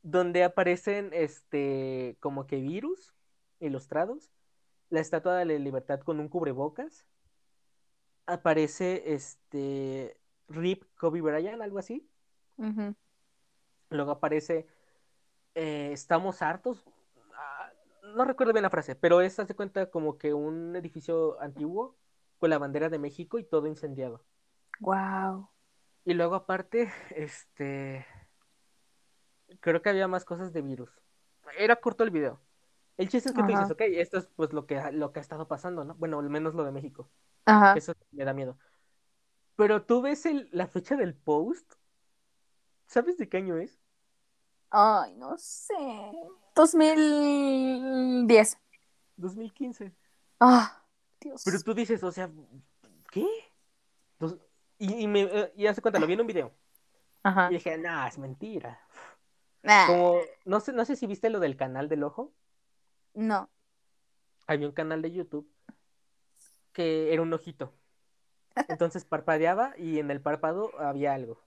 donde aparecen este como que virus ilustrados, la estatua de la libertad con un cubrebocas, aparece este Rip Kobe Bryant, algo así, luego aparece eh, estamos hartos, no recuerdo bien la frase, pero es, haz de cuenta, como que un edificio antiguo con la bandera de México y todo incendiado. Wow. Y luego aparte, *laughs* este, creo que había más cosas de virus. Era corto el video. El chiste es que tú dices, ok, esto es pues lo que, ha- lo que ha estado pasando, ¿no? Bueno, al menos lo de México. Ajá. Eso me da miedo. Pero tú ves el- la fecha del post, ¿sabes de qué año es? Ay, no sé. 2010. 2015. Ah, Dios. Pero tú dices, o sea, ¿qué? Dos- Y, y me, eh, y hace cuenta, lo vi en un video. Ajá. Y dije, nah, es mentira. Como, no sé, no sé si viste lo del canal del ojo. no. había un canal de YouTube que era un ojito. Entonces parpadeaba y en el párpado había algo.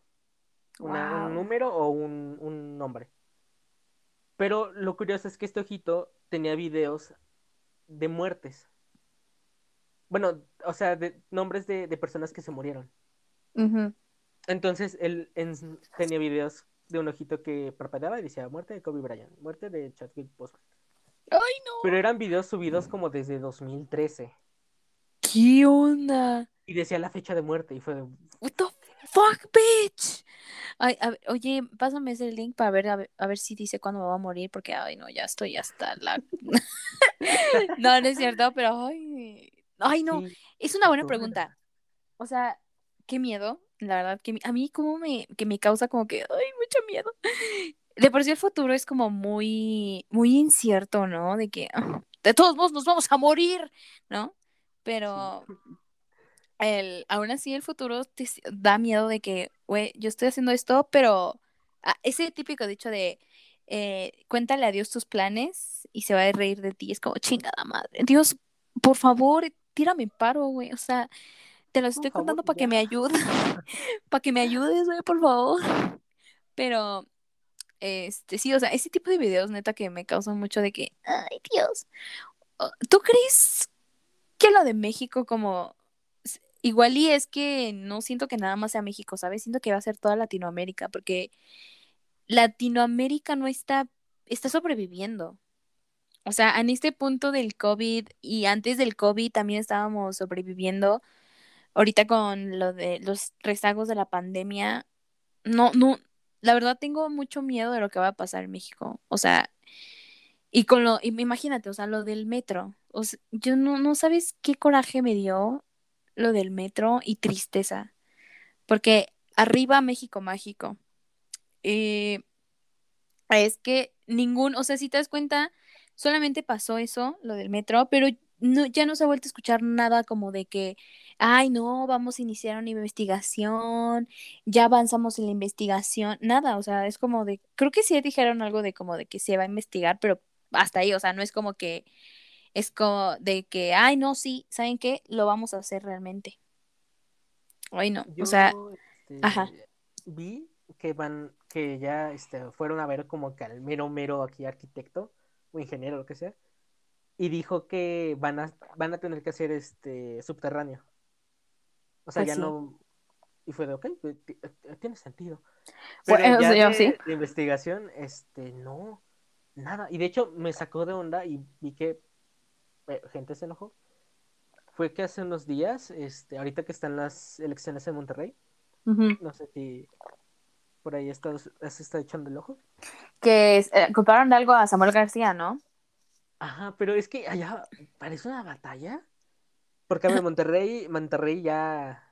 Una- Wow. Un número o un, un nombre. Pero lo curioso es que este ojito tenía videos de muertes. bueno, o sea, de nombres de, de personas que se murieron. Entonces él en- tenía videos de un ojito que parpadeaba y decía muerte de Kobe Bryant, muerte de Chadwick Boseman. Ay, no. Pero eran videos subidos como desde 2013 ¿Qué onda? y decía la fecha de muerte y fue de, What the fuck, bitch. Ay, a ver, oye, pásame ese link para ver a, ver a ver si dice cuándo me va a morir, porque ay no, ya estoy hasta la. *laughs* no, no es cierto, pero ay, ay no, sí, es una buena pregunta. O sea, qué miedo, la verdad, que a mí como me, que me causa como que, ay, mucho miedo. De por sí el futuro es como muy, muy incierto, ¿no? De que ah, de todos modos nos vamos a morir, ¿no? Pero el, aún así el futuro te da miedo de que, güey, yo estoy haciendo esto, pero ah, ese típico dicho de eh, cuéntale a Dios tus planes y se va a reír de ti, es como chingada madre. Dios, por favor, tírame paro, güey. O sea, te lo estoy contando para que me ayudes, *laughs* para que me ayudes, güey, por favor. Pero, este, sí, o sea, ese tipo de videos, neta, que me causan mucho de que, ay, Dios. Oh, ¿Tú crees que lo de México como igual y es que no siento que nada más sea México, ¿sabes? Siento que va a ser toda Latinoamérica, porque Latinoamérica no está, está sobreviviendo. O sea, en este punto del COVID y antes del COVID también estábamos sobreviviendo. Ahorita con lo de los rezagos de la pandemia, no, no, la verdad tengo mucho miedo de lo que va a pasar en México. O sea, y con lo, imagínate, o sea, lo del metro. O yo no, no sabes qué coraje me dio lo del metro y tristeza. Porque arriba México mágico. Eh, es que ningún, o sea, si te das cuenta, solamente pasó eso, lo del metro, pero no, ya no se ha vuelto a escuchar nada como de que, ay, no, vamos a iniciar una investigación, ya avanzamos en la investigación, nada, o sea, es como de, creo que sí dijeron algo de como de que se va a investigar, pero hasta ahí, o sea, no es como que, es como de que, ay, no, sí, ¿saben qué? Lo vamos a hacer realmente. Ay, no, o sea, Yo este, ajá. vi que van, que ya este, fueron a ver como que al mero mero aquí arquitecto o ingeniero, lo que sea, y dijo que van a, van a tener que hacer este subterráneo. O sea, Pues ya sí. no. Y fue de, ok, pues, eh, tiene sentido. Bueno, Pero o ya sea, de, sí. de investigación, este, no, nada. Y de hecho me sacó de onda y vi que eh, gente se enojó. Fue que hace unos días, este, ahorita que están las elecciones en Monterrey, no sé si por ahí estás, has estado echando el ojo. Que eh, culparon de algo a Samuel García, ¿no? Ajá, pero es que allá parece una batalla. Porque a Monterrey, Monterrey ya.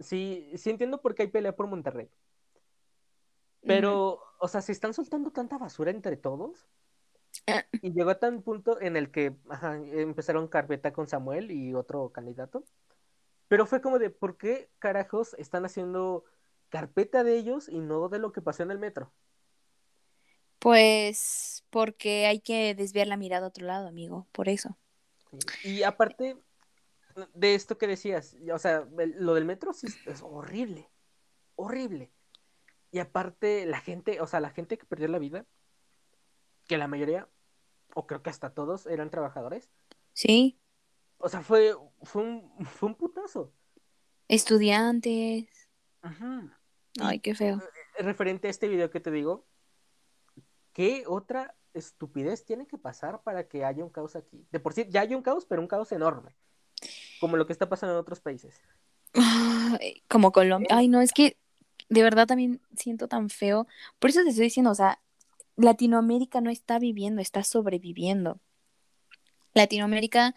Sí, sí entiendo por qué hay pelea por Monterrey. Pero, o sea, se están soltando tanta basura entre todos. Eh. Y llegó a tan punto en el que ajá, empezaron carpeta con Samuel y otro candidato. Pero fue como de, ¿por qué carajos están haciendo carpeta de ellos y no de lo que pasó en el metro? Pues porque hay que desviar la mirada a otro lado, amigo, por eso. Y aparte de esto que decías, o sea, lo del metro sí es, es horrible, horrible. Y aparte la gente, o sea, la gente que perdió la vida, que la mayoría, o creo que hasta todos, eran trabajadores. Sí, O sea, fue, fue, un, fue un putazo. estudiantes. Y Ay, qué feo. referente a este video que te digo, ¿qué otra estupidez tiene que pasar para que haya un caos aquí? De por sí, ya hay un caos, pero un caos enorme. Como lo que está pasando en otros países. Como Colombia. Ay, no, es que de verdad también siento tan feo. Por eso te estoy diciendo, o sea, Latinoamérica no está viviendo, está sobreviviendo. Latinoamérica,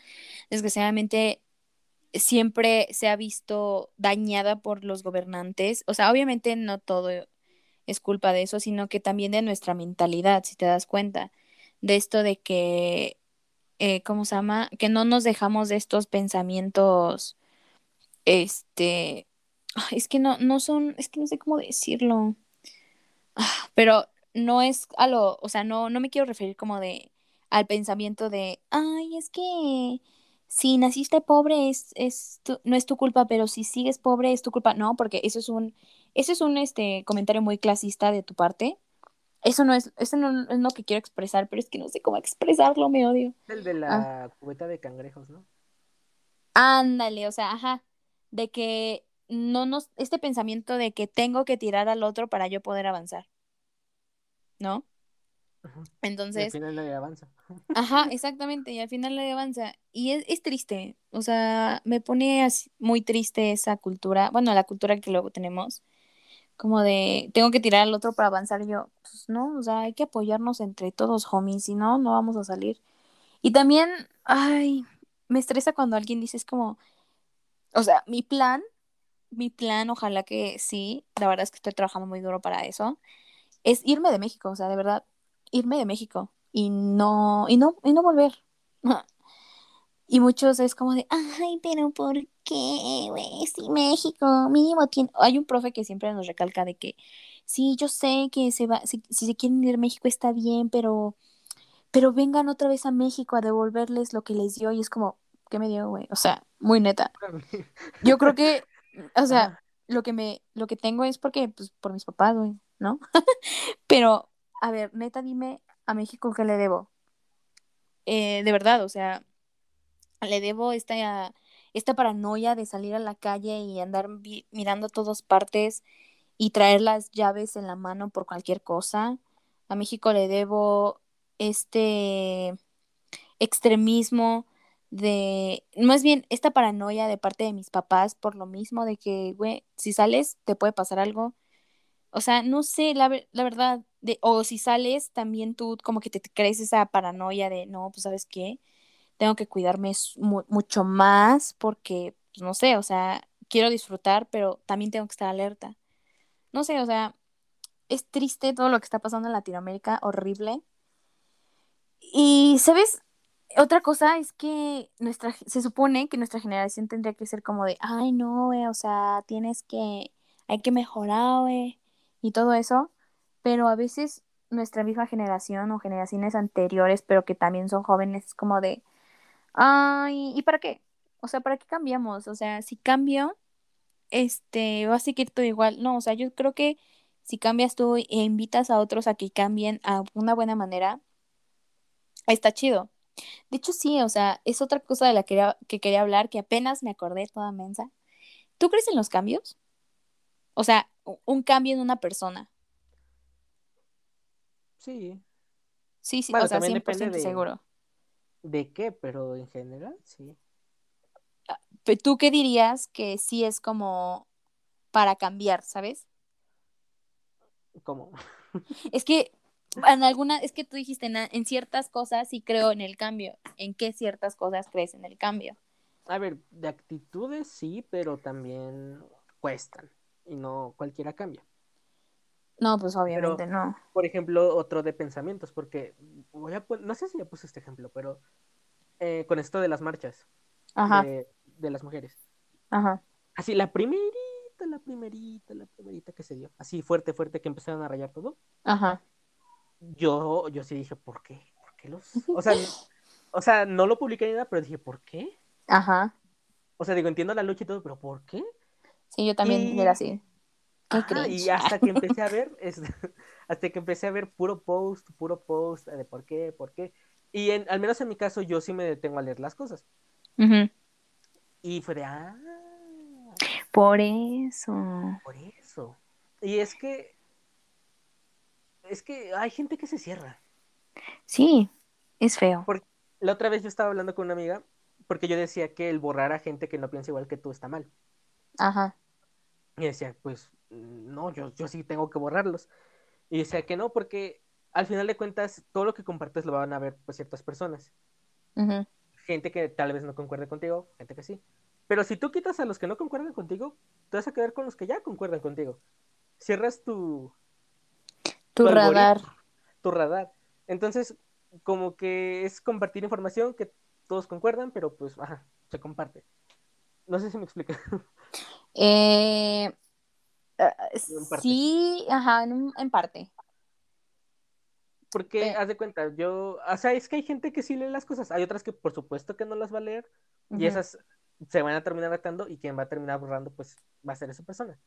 desgraciadamente, siempre se ha visto dañada por los gobernantes. O sea, obviamente no todo es culpa de eso, sino que también de nuestra mentalidad, si te das cuenta, de esto de que, eh, ¿cómo se llama? Que no nos dejamos de estos pensamientos, este, es que no, no son, es que no sé cómo decirlo, Ah, pero no es a lo, o sea, no, no me quiero referir como de al pensamiento de, ay, es que si naciste pobre es, es tu- no es tu culpa, pero si sigues pobre es tu culpa. No, porque eso es un, eso es un este comentario muy clasista de tu parte. Eso no es, eso no es lo que quiero expresar, pero es que no sé cómo expresarlo, me odio. El de la cubeta de cangrejos, ¿no? Ándale, o sea, ajá, de que no nos, este pensamiento de que tengo que tirar al otro para yo poder avanzar, ¿no? Ajá. Y al Entonces, final nadie avanza. *laughs* ajá, exactamente, y al final le avanza. Y es, es triste, o sea, me pone así muy triste esa cultura, bueno, la cultura que luego tenemos, como de tengo que tirar al otro para avanzar y yo, pues no, o sea, hay que apoyarnos entre todos, homies, si no, no vamos a salir. Y también, ay, me estresa cuando alguien dice, es como, o sea, mi plan, mi plan, ojalá que sí, la verdad es que estoy trabajando muy duro para eso, es irme de México, o sea, de verdad, irme de México y no, y no, y no volver. *laughs* Y muchos es como de, ay, pero ¿por qué, güey? Sí, México, mínimo tiene... Hay un profe que siempre nos recalca de que, sí, yo sé que se va, si, si se quieren ir a México está bien, pero, pero vengan otra vez a México a devolverles lo que les dio. Y es como, ¿qué me dio, güey? O sea, muy neta. Yo creo que, o sea, lo que me, lo que tengo es porque, pues, por mis papás, güey, ¿no? *laughs* Pero, a ver, neta, dime a México qué le debo. Eh, de verdad, o sea, le debo esta, esta paranoia de salir a la calle y andar mirando a todas partes y traer las llaves en la mano por cualquier cosa. A México le debo este extremismo de, más bien, esta paranoia de parte de mis papás por lo mismo de que, güey, si sales te puede pasar algo. O sea, no sé, la, la verdad, de, o si sales también tú como que te, crees esa paranoia de, no, pues sabes qué, tengo que cuidarme mucho más porque, pues, no sé, o sea, quiero disfrutar, pero también tengo que estar alerta. No sé, o sea, es triste todo lo que está pasando en Latinoamérica, horrible. Y, ¿sabes? Otra cosa es que nuestra, se supone que nuestra generación tendría que ser como de, ay, no, güey, o sea, tienes que, hay que mejorar, güey, y todo eso, pero a veces nuestra misma generación o generaciones anteriores, pero que también son jóvenes, es como de, ay, ¿y para qué? O sea, ¿para qué cambiamos? O sea, si cambio, este, va a seguir todo igual. No, o sea, yo creo que si cambias tú e invitas a otros a que cambien a una buena manera, está chido. De hecho, sí, o sea, es otra cosa de la que quería, que quería hablar, que apenas me acordé toda mensa. ¿Tú crees en los cambios? O sea, un cambio en una persona. Sí. Sí, sí, o Bueno, sea, también depende 100% de, seguro. de qué, pero en general, sí. Pero ¿tú qué dirías que sí es como para cambiar, ¿sabes? Como, *laughs* Es que en alguna, es que tú dijiste en, en ciertas cosas sí creo en el cambio. ¿En qué ciertas cosas crees en el cambio? a ver, de actitudes sí, pero también cuestan. Y no cualquiera cambia. No, pues Pero, obviamente no. por ejemplo, otro de pensamientos, porque voy a no sé si ya puse este ejemplo, pero eh, con esto de las marchas Ajá, de, de las mujeres. ajá. Así, la primerita, la primerita, la primerita que se dio. Así fuerte, fuerte, que empezaron a rayar todo. Ajá. Yo, yo sí dije, ¿por qué? ¿Por qué los...? *laughs* O sea, n- o sea, no lo publiqué ni nada, pero dije, ¿por qué? Ajá. O sea, digo, entiendo la lucha y todo, pero ¿por qué? Sí, yo también era así. Qué Ajá, y hasta que empecé a ver, *laughs* es- *laughs* hasta que empecé a ver puro post, puro post de por qué, por qué. Y en, al menos en mi caso, yo sí me detengo a leer las cosas. Y fue de, ah, Por eso. por eso. Y es que, es que hay gente que se cierra. Sí, es feo. Porque la otra vez yo estaba hablando con una amiga, porque yo decía que el borrar a gente que no piensa igual que tú está mal. Ajá. Y decía, pues, no, yo, yo sí tengo que borrarlos. Y decía que no, porque al final de cuentas, todo lo que compartes lo van a ver pues, ciertas personas. Gente que tal vez no concuerde contigo, gente que sí. Pero si tú quitas a los que no concuerdan contigo, te vas a quedar con los que ya concuerdan contigo. Cierras tu, Tu Tu radar. tu radar. Entonces, como que es compartir información que todos concuerdan, pero pues, ajá, se comparte. No sé si me explica. *laughs* Eh, eh, En sí, ajá, en, parte. Porque, Eh. haz de cuenta, yo, o sea, es que hay gente que sí lee las cosas, hay otras que por supuesto que no las va a leer, y esas se van a terminar atando, y quien va a terminar borrando, pues, va a ser esa persona.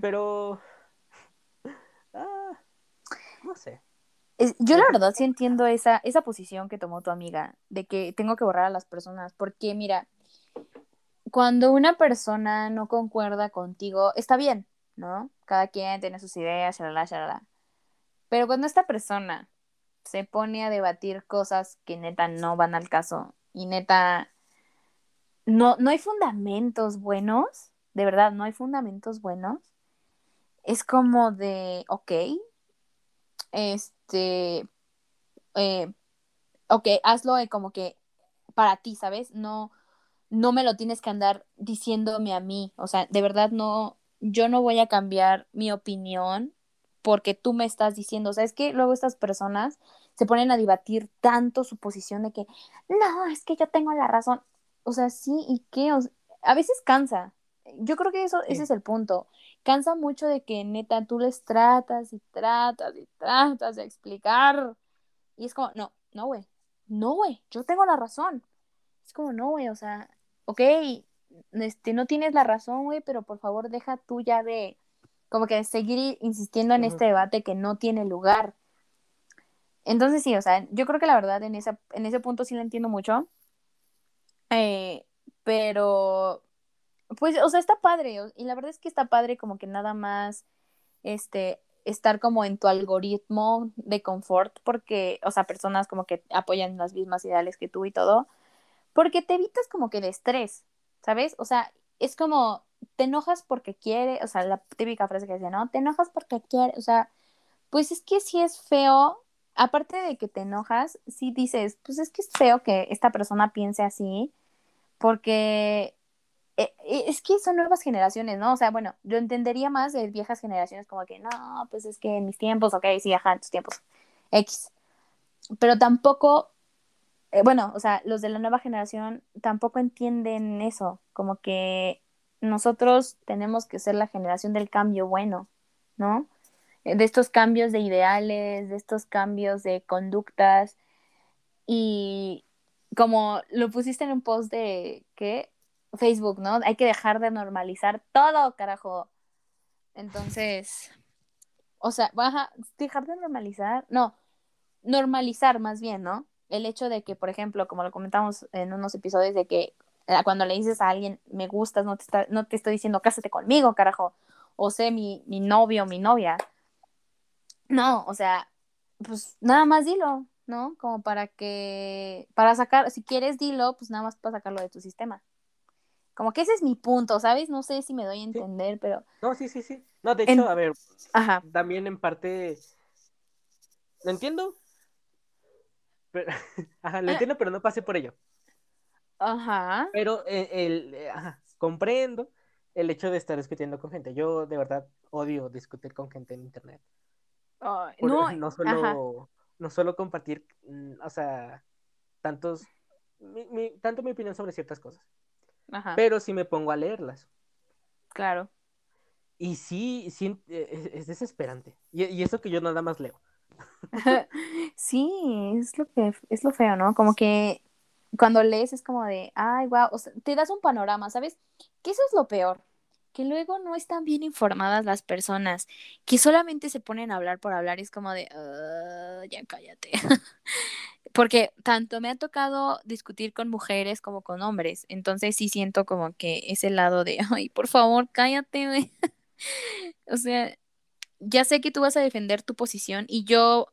Pero, *laughs* ah, no sé. Es- yo la verdad sí entiendo esa, esa posición que tomó tu amiga, de que tengo que borrar a las personas, porque mira, cuando una persona no concuerda contigo, está bien, ¿no? Cada quien tiene sus ideas, shalala, shalala. Pero cuando esta persona se pone a debatir cosas que neta no van al caso y neta no, no hay fundamentos buenos, de verdad, no hay fundamentos buenos, es como de, ok, este, eh, ok, hazlo como que para ti, ¿sabes? No, no me lo tienes que andar diciéndome a mí, o sea, de verdad no, yo no voy a cambiar mi opinión porque tú me estás diciendo, o sea, es que luego estas personas se ponen a debatir tanto su posición de que, no, es que yo tengo la razón, o sea, sí, ¿y qué? a veces cansa, yo creo que eso, ese es el punto, cansa mucho de que neta tú les tratas y tratas y tratas de explicar. Y es como, no, no, güey, no, güey, yo tengo la razón. Es como, no, güey, o sea, ok, este, no tienes la razón, güey, pero por favor deja tú ya de, como que seguir insistiendo en este debate que no tiene lugar. Entonces sí, o sea, yo creo que la verdad en, esa, en ese punto sí lo entiendo mucho. Eh, pero, pues, o sea, está padre. Y la verdad es que está padre como que nada más, este, estar como en tu algoritmo de confort, porque, o sea, personas como que apoyan las mismas ideales que tú y todo, porque te evitas como que el estrés, ¿sabes? O sea, es como, te enojas porque quiere, o sea, la típica frase que dice, ¿no? Te enojas porque quiere, o sea, pues es que si es feo, aparte de que te enojas, si dices, pues es que es feo que esta persona piense así, porque eh, eh, es que son nuevas generaciones, ¿no? O sea, bueno, yo entendería más de viejas generaciones como que, no, pues es que en mis tiempos, ok, sí, ajá, en tus tiempos, X. Pero tampoco, eh, bueno, o sea, los de la nueva generación tampoco entienden eso, como que nosotros tenemos que ser la generación del cambio bueno, ¿no? De estos cambios de ideales, de estos cambios de conductas y como lo pusiste en un post de, ¿qué? Facebook, ¿no? Hay que dejar de normalizar todo, carajo. Entonces, o sea, baja, dejar de normalizar, no, normalizar más bien, ¿no? El hecho de que, por ejemplo, como lo comentamos en unos episodios, de que eh, cuando le dices a alguien, me gustas, no te, está, no te estoy diciendo, cásate conmigo, carajo, o sé mi, mi novio mi novia. No, o sea, pues nada más dilo, ¿no? Como para que, para sacar, si quieres dilo, pues nada más para sacarlo de tu sistema. Como que ese es mi punto, ¿sabes? No sé si me doy a entender, pero... No, sí, sí, sí. No, de hecho, a ver, Ajá. también en parte... Lo entiendo. *laughs* Ajá, lo ah. entiendo, pero no pasé por ello. Ajá. Pero eh, el, eh, ajá, comprendo el hecho de estar discutiendo con gente. Yo de verdad odio discutir con gente en internet. no, *laughs* no solo, no solo compartir, mm, o sea, tantos, mi, tanto mi opinión sobre ciertas cosas. Pero sí me pongo a leerlas. Claro. Y sí, sí e, e, es, desesperante. Y, eso que yo nada más leo. *laughs* sí, es lo que es lo feo, ¿no? Como que cuando lees es como de, ay, wow, te das un panorama, ¿sabes? Que eso es lo peor, que luego no están bien informadas las personas, que solamente se ponen a hablar por hablar, es como de, ah, ya cállate. *laughs* porque tanto me ha tocado discutir con mujeres como con hombres, entonces sí siento como que ese lado de, ay, por favor, cállate, *laughs* o sea, ya sé que tú vas a defender tu posición y yo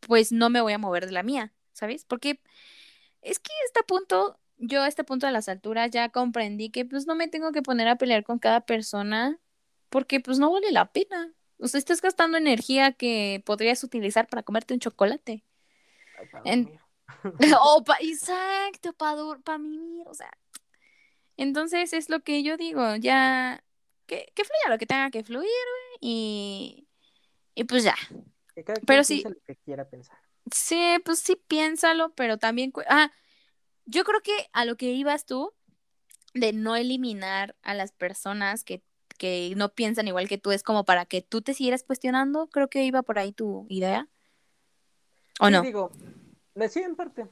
pues no me voy a mover de la mía, ¿sabes? Porque es que a este punto, yo a este punto de las alturas ya comprendí que pues no me tengo que poner a pelear con cada persona porque pues no vale la pena. O sea, estás gastando energía que podrías utilizar para comerte un chocolate. oh, *laughs* *laughs* exacto, para pa mimir, o sea. Entonces es lo que yo digo, ya que, que fluya lo que tenga que fluir, y, y pues ya. pero sí. Lo que quiera pensar. Sí, pues sí, piénsalo, pero también. Ah, yo creo que a lo que ibas tú, de no eliminar a las personas que, que no piensan igual que tú, es como para que tú te siguieras cuestionando. Creo que iba por ahí tu idea. ¿O no? Digo, Sí, en parte.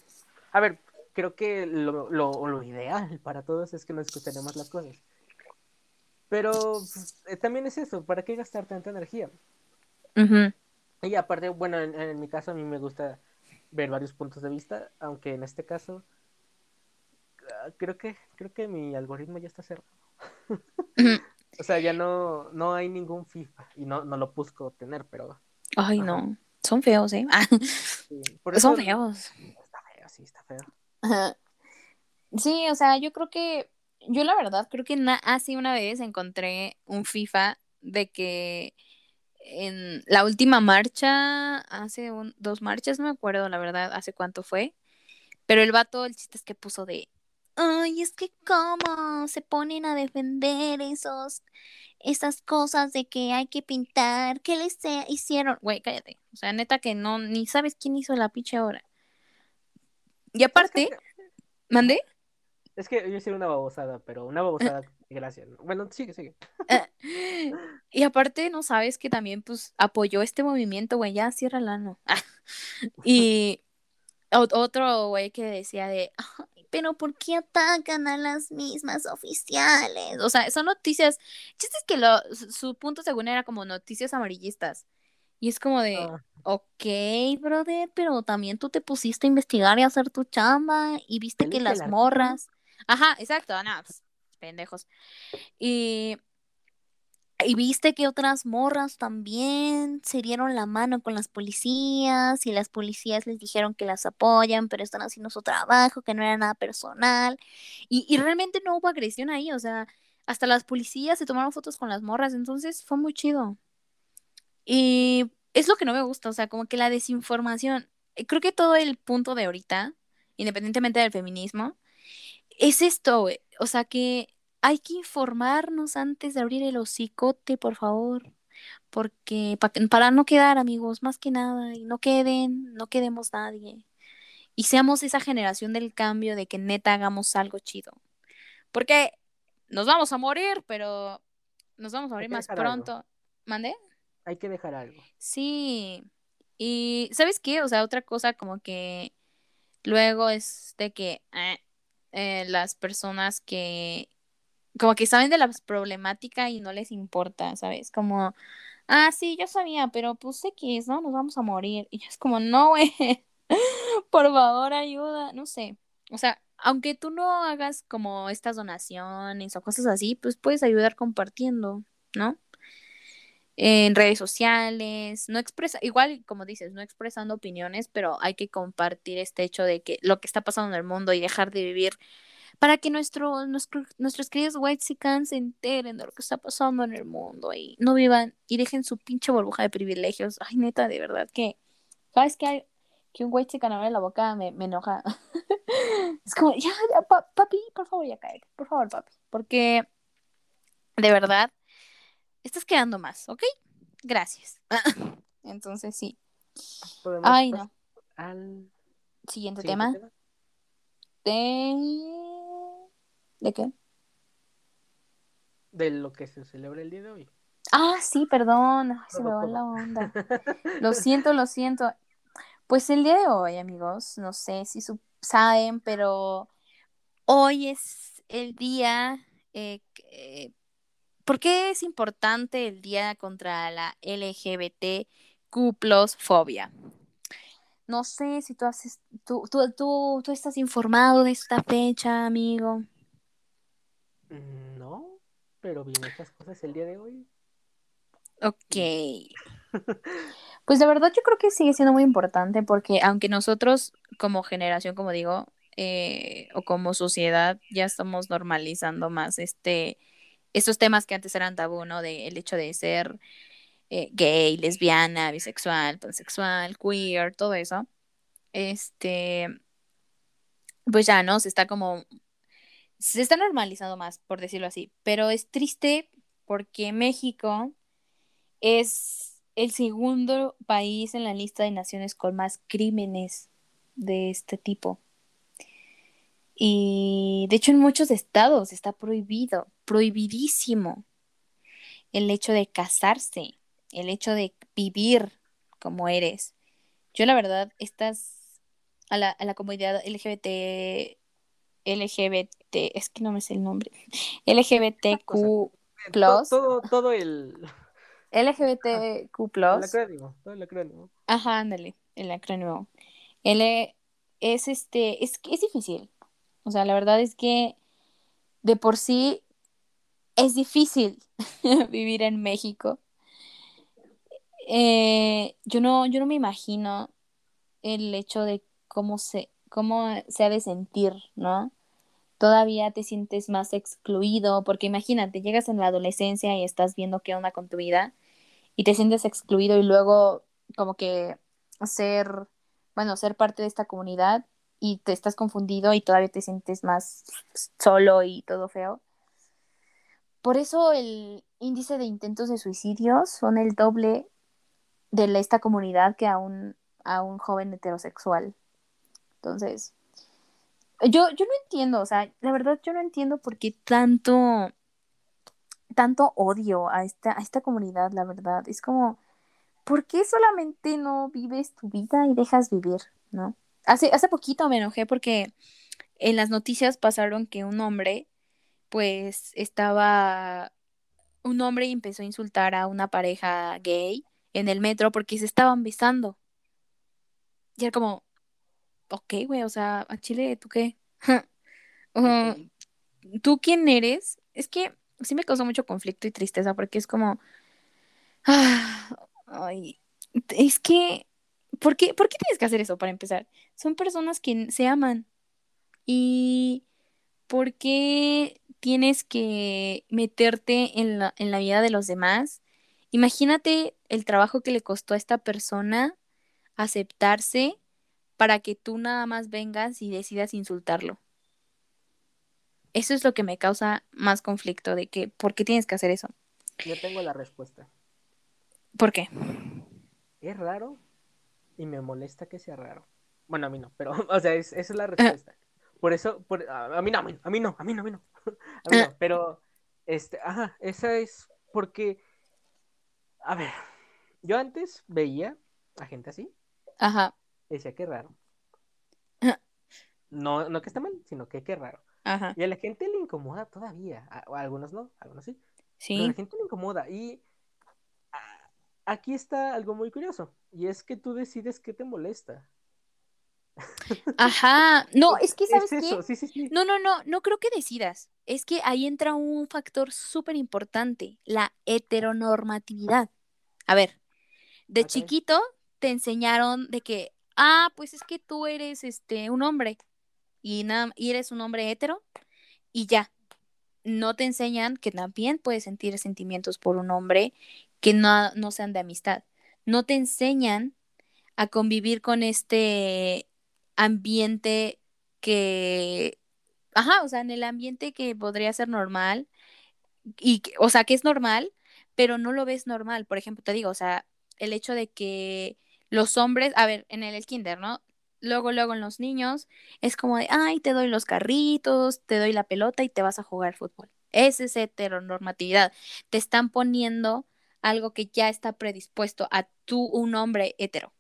A ver, creo que lo, lo, ideal para todos es que nos cuestionemos las cosas. Pero pues, eh, también es eso, ¿para qué gastar tanta energía? Y aparte, bueno, en, mi caso a mí me gusta ver varios puntos de vista, aunque en este caso ah, creo que, creo que mi algoritmo ya está cerrado. *laughs* O sea, ya no, no hay ningún FIFA y no, no lo busco tener, pero Ay, Ajá. no. Son feos, ¿eh? *laughs* sí, por Son feos. está feo, sí, está feo. Ajá. Sí, o sea, yo creo que, yo la verdad creo que así una vez encontré un FIFA de que en la última marcha, hace un- dos marchas, no me acuerdo la verdad hace cuánto fue, pero el vato, el chiste es que puso de, ay, es que cómo se ponen a defender esos, esas cosas de que hay que pintar, ¿qué les hicieron? Güey, cállate, o sea, neta que no, ni sabes quién hizo la pinche obra. Y aparte, mandé. Es que yo hice una babosada, pero una babosada, gracias. Bueno, sigue, sigue. *laughs* Y aparte, no sabes que también, pues, apoyó este movimiento, güey, ya cierra el ano. *laughs* y ot- otro güey que decía de, "Ay, pero ¿por qué atacan a las mismas oficiales? O sea, son noticias, chistes que lo, su, punto según era como noticias amarillistas. Y es como de, Ah, ok, brother, pero también tú te pusiste a investigar y a hacer tu chamba y viste ¿Ya que las morras. Ajá, exacto, no, pues, pendejos. Y, y viste que otras morras también se dieron la mano con las policías y las policías les dijeron que las apoyan, pero están haciendo su trabajo, que no era nada personal. Y, y realmente no hubo agresión ahí, o sea, hasta las policías se tomaron fotos con las morras, entonces fue muy chido. Y es lo que no me gusta, o sea, como que la desinformación. Creo que todo el punto de ahorita, independientemente del feminismo, es esto, güey. O sea, que hay que informarnos antes de abrir el hocicote, por favor. Porque pa- para no quedar, amigos, más que nada, y no queden, no quedemos nadie. Y seamos esa generación del cambio de que neta hagamos algo chido. Porque nos vamos a morir, pero nos vamos a morir más dejar algo. pronto. ¿Mande? hay que dejar algo. Sí. Y ¿sabes qué? O sea, otra cosa como que luego es de que eh, eh, las personas que como que saben de la problemática y no les importa, ¿sabes? Como, ah, sí, yo sabía, pero pues X, ¿no? Nos vamos a morir. Y es como, no, güey, *laughs* por favor, ayuda, no sé. O sea, aunque tú no hagas como estas donaciones o cosas así, pues puedes ayudar compartiendo, ¿no? En redes sociales, no expresa, igual como dices, no expresando opiniones, pero hay que compartir este hecho de que lo que está pasando en el mundo y dejar de vivir para que nuestro, nuestro- nuestros queridos white se enteren de lo que está pasando en el mundo y no vivan y dejen su pinche burbuja de privilegios. Ay, neta, de verdad que, ¿sabes que hay? Que un white chican abra la boca me, me enoja. *laughs* es como, ya, ya, pa- papi, por favor, ya cállate, por favor, papi, porque de verdad estás quedando más, ¿ok? Gracias. *laughs* Entonces sí. Ay, no. al Siguiente siguiente tema. tema. De... ¿De qué? De lo que se celebra el día de hoy. Ah, sí, perdón. Ay, se me va la onda. *laughs* Lo siento, lo siento. Pues el día de hoy, amigos, no sé si su- saben, pero hoy es el día. eh, que- ¿Por qué es importante el día contra la LGBTQ fobia? No sé si tú, haces, tú, tú, tú, tú estás informado de esta fecha, amigo. No, pero vi muchas cosas el día de hoy. Ok. Pues la verdad yo creo que sigue siendo muy importante porque aunque nosotros como generación, como digo, eh, o como sociedad ya estamos normalizando más este estos temas que antes eran tabú, ¿no? De el hecho de ser eh, gay, lesbiana, bisexual, pansexual, queer, todo eso. Este, pues ya, ¿no? Se está como se está normalizando más, por decirlo así, pero es triste porque México es el segundo país en la lista de naciones con más crímenes de este tipo. Y de hecho en muchos estados está prohibido, prohibidísimo el hecho de casarse, el hecho de vivir como eres. Yo la verdad, estas a la, a la comunidad LGBT, LGBT, es que no me sé el nombre, *laughs* LGBTQ *laughs* Plus. Todo, todo el, *laughs* LGBTQ el acrónimo, todo el acrónimo. Ajá, ándale, el acrónimo. L es este, es, es difícil. O sea, la verdad es que de por sí es difícil *laughs* vivir en México. Eh, yo no, yo no me imagino el hecho de cómo se, cómo se ha de sentir, ¿no? Todavía te sientes más excluido, porque imagínate, llegas en la adolescencia y estás viendo qué onda con tu vida y te sientes excluido y luego como que ser, bueno, ser parte de esta comunidad y te estás confundido y todavía te sientes más solo y todo feo. Por eso el índice de intentos de suicidio son el doble de esta comunidad que a un, a un joven heterosexual. Entonces, yo, yo no entiendo, o sea, la verdad yo no entiendo por qué tanto, tanto odio a esta, a esta comunidad, la verdad. Es como, ¿por qué solamente no vives tu vida y dejas vivir, no? Hace, hace poquito me enojé porque en las noticias pasaron que un hombre, pues, estaba, un hombre empezó a insultar a una pareja gay en el metro porque se estaban besando. Y era como, ok, güey, o sea, a Chile, ¿tú qué? *laughs* ¿Tú quién eres? Es que sí me causó mucho conflicto y tristeza porque es como, *sighs* ay, es que, ¿por qué, ¿por qué tienes que hacer eso para empezar? Son personas que se aman. ¿Y por qué tienes que meterte en la, en la vida de los demás? Imagínate el trabajo que le costó a esta persona aceptarse para que tú nada más vengas y decidas insultarlo. Eso es lo que me causa más conflicto de que, ¿por qué tienes que hacer eso? Yo tengo la respuesta. ¿Por qué? Es raro y me molesta que sea raro. Bueno, a mí no, pero, *laughs* o sea, esa es la respuesta. Por eso, por, a, mí no, a mí no, a mí no, *laughs* a mí no, a mí no. A pero, este, ajá, esa es porque a ver, yo antes veía a gente así. Ajá. decía, qué raro. *clears throat* No, no que está mal, sino que qué raro. Ajá. Y a la gente le incomoda todavía. A, algunos no, algunos sí. Sí. Pero a la gente le incomoda. Y aquí está algo muy curioso. Y es que tú decides qué te molesta. Ajá, no, *laughs* es que sabes es qué? Sí, sí, sí. No, no, no, no creo que decidas. Es que ahí entra un factor súper importante, la heteronormatividad. A ver, de chiquito te enseñaron de que, ah, pues es que tú eres este un hombre y y eres un hombre hetero y ya. No te enseñan que también puedes sentir sentimientos por un hombre que no, no sean de amistad. No te enseñan a convivir con este ambiente que, ajá, o sea, en el ambiente que podría ser normal, y, o sea, que es normal, pero no lo ves normal. Por ejemplo, te digo, o sea, el hecho de que los hombres, a ver, en el, kinder, ¿no? Luego, luego en los niños, es como de, ay, te doy los carritos, te doy la pelota y te vas a jugar fútbol. Esa es heteronormatividad. Te están poniendo algo que ya está predispuesto a tú, un hombre hetero.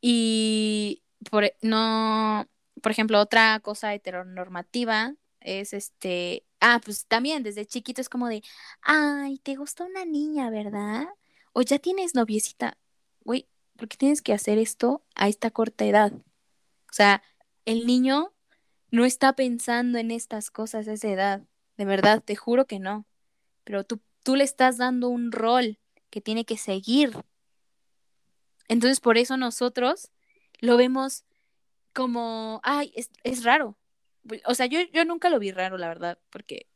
Y por, no, por ejemplo, otra cosa heteronormativa es este, ah, pues también desde chiquito es como de, ay, te gusta una niña, ¿verdad? O ya tienes noviecita. Güey, ¿por qué tienes que hacer esto a esta corta edad? O sea, el niño no está pensando en estas cosas a esa edad. De verdad, te juro que no. Pero tú, tú le estás dando un rol que tiene que seguir. Entonces, por eso nosotros lo vemos como, ay, es, raro. O sea, yo, yo nunca lo vi raro, la verdad, porque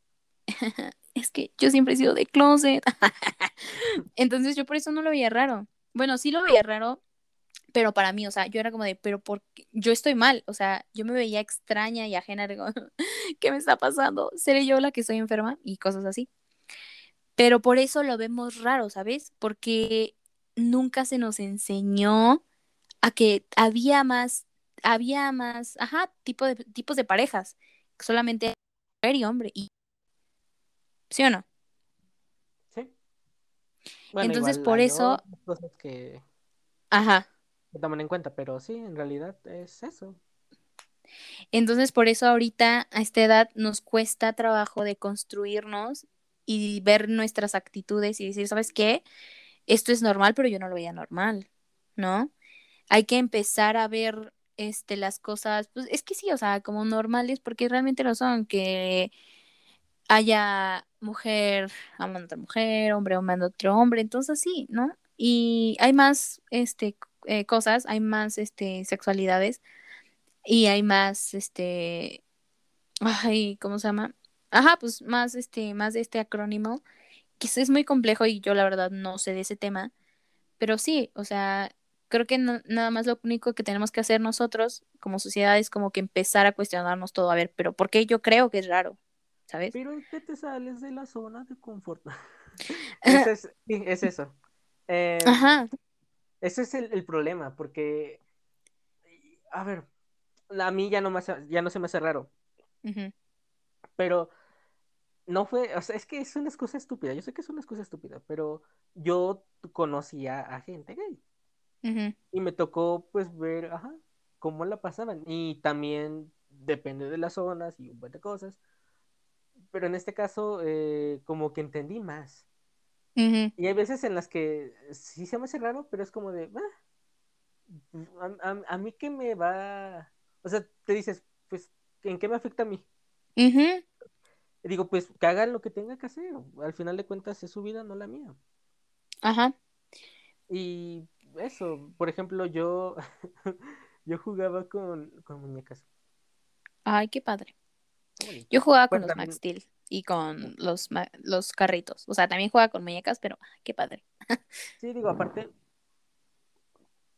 *laughs* es que yo siempre he sido de closet. *laughs* Entonces yo por eso no lo veía raro. Bueno, sí lo veía raro, pero para mí, o sea, yo era como de, pero porque yo estoy mal, o sea, yo me veía extraña y ajena, *laughs* ¿qué me está pasando? ¿Seré yo la que estoy enferma? Y cosas así. Pero por eso lo vemos raro, ¿sabes? Porque nunca se nos enseñó a que había más, había más, ajá, tipo de, tipos de parejas, solamente mujer y hombre, y ¿sí o no? Sí. Entonces, por eso... Cosas que... Ajá. Que toman en cuenta, pero sí, en realidad es eso. Entonces, por eso ahorita a esta edad nos cuesta trabajo de construirnos y ver nuestras actitudes y decir, ¿sabes qué? Esto es normal, pero yo no lo veía normal, ¿no? Hay que empezar a ver este, las cosas, pues es que sí, o sea, como normales, porque realmente lo son, que haya mujer amando a otra mujer, hombre amando a otro hombre, entonces sí, ¿no? Y hay más, este, eh, cosas, hay más, este, sexualidades y hay más, este, ay, ¿cómo se llama? Ajá, pues más, este, más de este acrónimo, que es muy complejo y yo la verdad no sé de ese tema, pero sí, o sea, creo que nada más lo único que tenemos que hacer nosotros como sociedad es como que empezar a cuestionarnos todo, a ver, pero ¿por qué yo creo que es raro? ¿Sabes? Pero es que te sales de la zona de confort. *laughs* es, sí, es eso. Eh, Ajá. Ese es el, problema, porque, a ver, a mí ya no, me ya no se me hace raro. Pero no fue, o sea, es que es una excusa estúpida. Yo sé que es una excusa estúpida, pero yo conocía a gente gay. Y me tocó pues ver, ajá, cómo la pasaban. Y también depende de las zonas y un montón de cosas. Pero en este caso, eh, como que entendí más. Y hay veces en las que sí se me hace raro, pero es como de, ah, a, mí que me va, o sea, te dices, pues, ¿en qué me afecta a mí? digo, pues, que hagan lo que tenga que hacer. Al final de cuentas es su vida, no la mía. Ajá. Y eso, por ejemplo, yo, *laughs* yo jugaba con, con muñecas. Ay, qué padre. Yo jugaba con los Max Steel y con los, los carritos. O sea, también jugaba con muñecas, pero qué padre. *laughs* Sí, digo, aparte,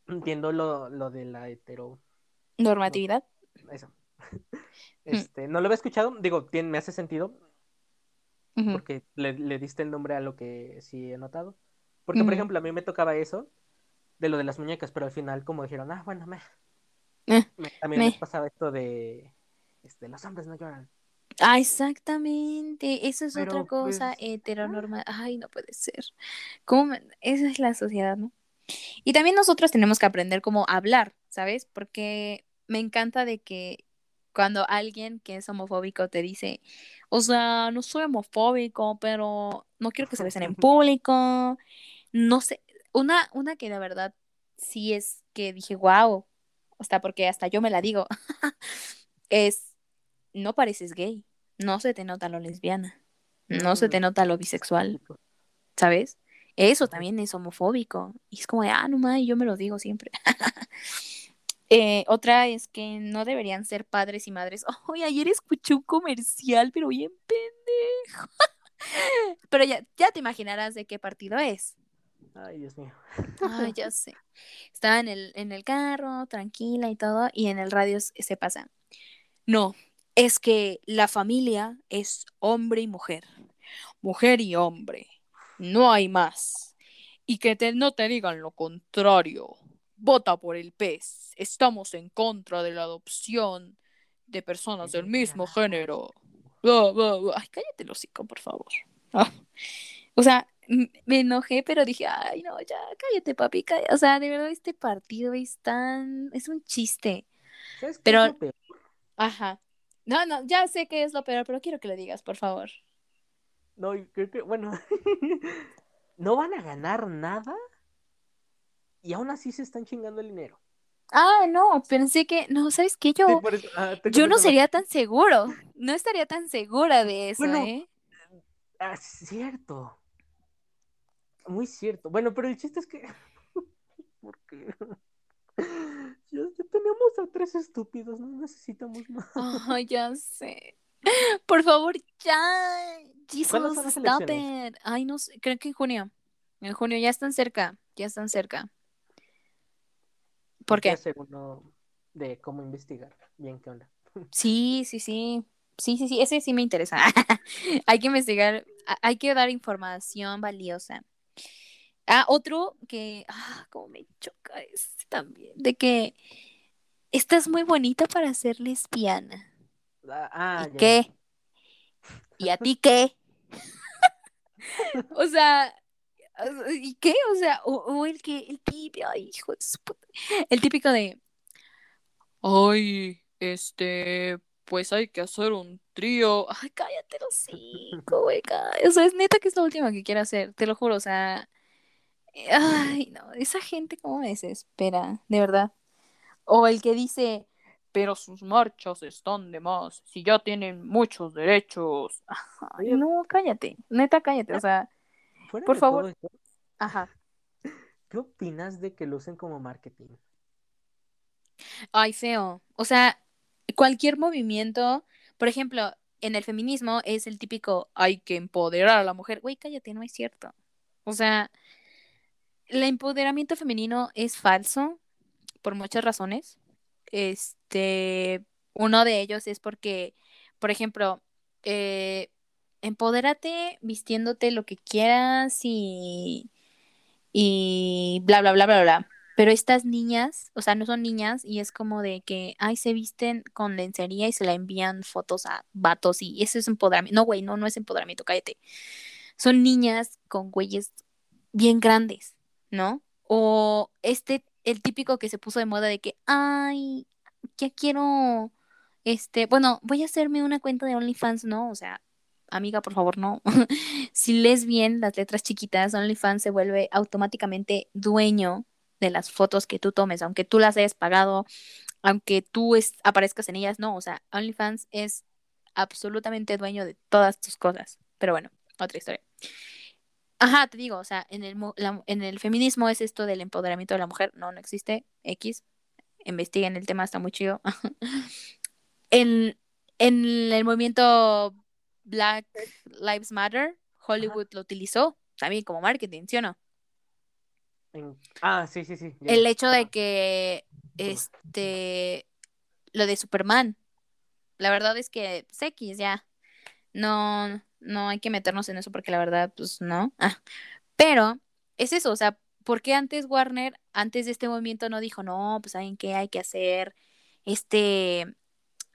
entiendo lo, lo de la hetero... Normatividad. Eso. *laughs* Este, no lo había escuchado, digo, tiene, me hace sentido, porque le, le, diste el nombre a lo que sí he notado. Porque, por ejemplo, a mí me tocaba eso, de lo de las muñecas, pero al final como dijeron, ah, bueno, me... Eh, también me. pasaba esto de, este, los hombres no lloran. Ah, exactamente, eso es otra cosa pues, heteronormal. Ay, no puede ser. ¿Cómo Esa es la sociedad, ¿no? Y también nosotros tenemos que aprender cómo hablar, ¿sabes? Porque me encanta de que cuando alguien que es homofóbico te dice, o sea, no soy homofóbico, pero no quiero que se besen en *laughs* público, no sé, una, una que de verdad sí es que dije, wow, o sea, porque hasta yo me la digo, *laughs* es, no pareces gay, no se te nota lo lesbiana, no se te nota lo bisexual, ¿sabes? Eso también es homofóbico. Y es como de, ah, no mames, yo me lo digo siempre. *laughs* Eh, otra es que no deberían ser padres y madres. *laughs* Oye, ayer escuché un comercial, pero bien pendejo. pero ya, ya te imaginarás de qué partido es. Ay, Dios mío. Ay, ya *laughs* sé. Estaba en el, en el carro, tranquila y todo, y en el radio se pasa. No, es que la familia es hombre y mujer. Mujer y hombre. No hay más. Y que te, no te digan lo contrario. Vota por el pez. Estamos en contra de la adopción de personas del mismo género. Ay, cállate, hocico, por favor. Ah. O sea, me enojé, pero dije, ay, no, ya, cállate, papi. O sea, de verdad, este partido es tan. Es un chiste. pero. Ajá. No, no, ya sé que es lo peor, pero quiero que lo digas, por favor. No, creo que, bueno. *laughs* no van a ganar nada. Y aún así se están chingando el dinero. Ah, no, pensé que, no, ¿sabes qué? Yo, ah, yo no sería tan seguro, no estaría tan segura de eso, ¿eh? Ah, cierto. Muy cierto. Bueno, pero el chiste es que. *laughs* ¿Por qué? *laughs* Ya, tenemos a tres estúpidos, no necesitamos más. Ay, ya sé. Por favor, ya. Jesus, stop it. Ay, no sé, creo que en junio. En junio ya están cerca, ya están cerca. ¿Por qué? de cómo investigar. Bien, ¿qué onda? *laughs* Sí, sí, sí. Sí, sí, sí, ese sí me interesa. hay que investigar, hay que dar información valiosa. Ah, otro que, ah, como me choca es también, de que estás muy bonita para ser lesbiana. Ah, ah ¿Y qué? ¿Y a ti *laughs* qué? o sea, ¿y qué? O sea, o, el que, el típico, ay, hijo de su puta, el típico de, ay, este, pues hay que hacer un trío. Ay, cállate los cinco, güey. O sea, es neta que es lo último que quiero hacer, te lo juro. O sea, ay, no, esa gente como me desespera, de verdad. O el que dice, pero sus marchas están de más, si ya tienen muchos derechos. Ay, no, cállate, neta, cállate, o sea, Fuera Por favor. ajá. ¿qué opinas de que lo usen como marketing? Ay, feo. O sea, cualquier movimiento, por ejemplo, en el feminismo es el típico hay que empoderar a la mujer. Güey, cállate, no es cierto. O sea, el empoderamiento femenino es falso por muchas razones. Este, uno de ellos es porque, por ejemplo, eh, empodérate vistiéndote lo que quieras y, y bla, bla, bla, bla, bla. Pero estas niñas, o sea, no son niñas y es como de que, ay, se visten con lencería y se la envían fotos a vatos y eso es empoderamiento. No, güey, no, no es empoderamiento, cállate. Son niñas con güeyes bien grandes, ¿no? O este, el típico que se puso de moda de que, ay, ya quiero, este, bueno, voy a hacerme una cuenta de OnlyFans, ¿no? O sea, amiga, por favor, no. *laughs* si lees bien las letras chiquitas, OnlyFans se vuelve automáticamente dueño de las fotos que tú tomes, aunque tú las hayas pagado, aunque tú es, aparezcas en ellas, no, o sea, OnlyFans es absolutamente dueño de todas tus cosas. Pero bueno, otra historia. Ajá, te digo, o sea, en el, la- en el feminismo es esto del empoderamiento de la mujer, no, no existe, X, investiguen el tema, está muy chido. *laughs* en, en el movimiento Black Lives Matter, Hollywood lo utilizó también como marketing, ¿sí o no? En- Ah, sí, sí, sí. ya. El hecho de que, este, lo de Superman, la verdad es que, pues, X, ya, no, no hay que meternos en eso porque la verdad, pues, no. Ah, pero es eso, o sea, ¿por qué antes Warner, antes de este movimiento, no dijo, no, pues, ¿saben qué? Hay que hacer, este,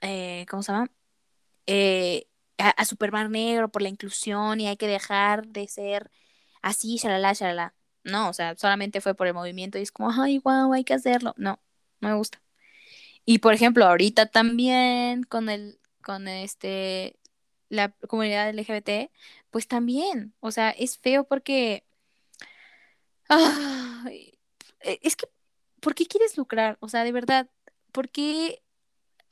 eh, ¿cómo se llama? Eh, a, a Superman negro por la inclusión y hay que dejar de ser así, shalala, shalala. No, o sea, solamente fue por el movimiento y es como, ay, wow, hay que hacerlo. No, no me gusta. Y por ejemplo, ahorita también con el, con este, la comunidad LGBT, pues también, o sea, es feo porque, eh, es que, ¿por qué quieres lucrar? O sea, de verdad, ¿por qué?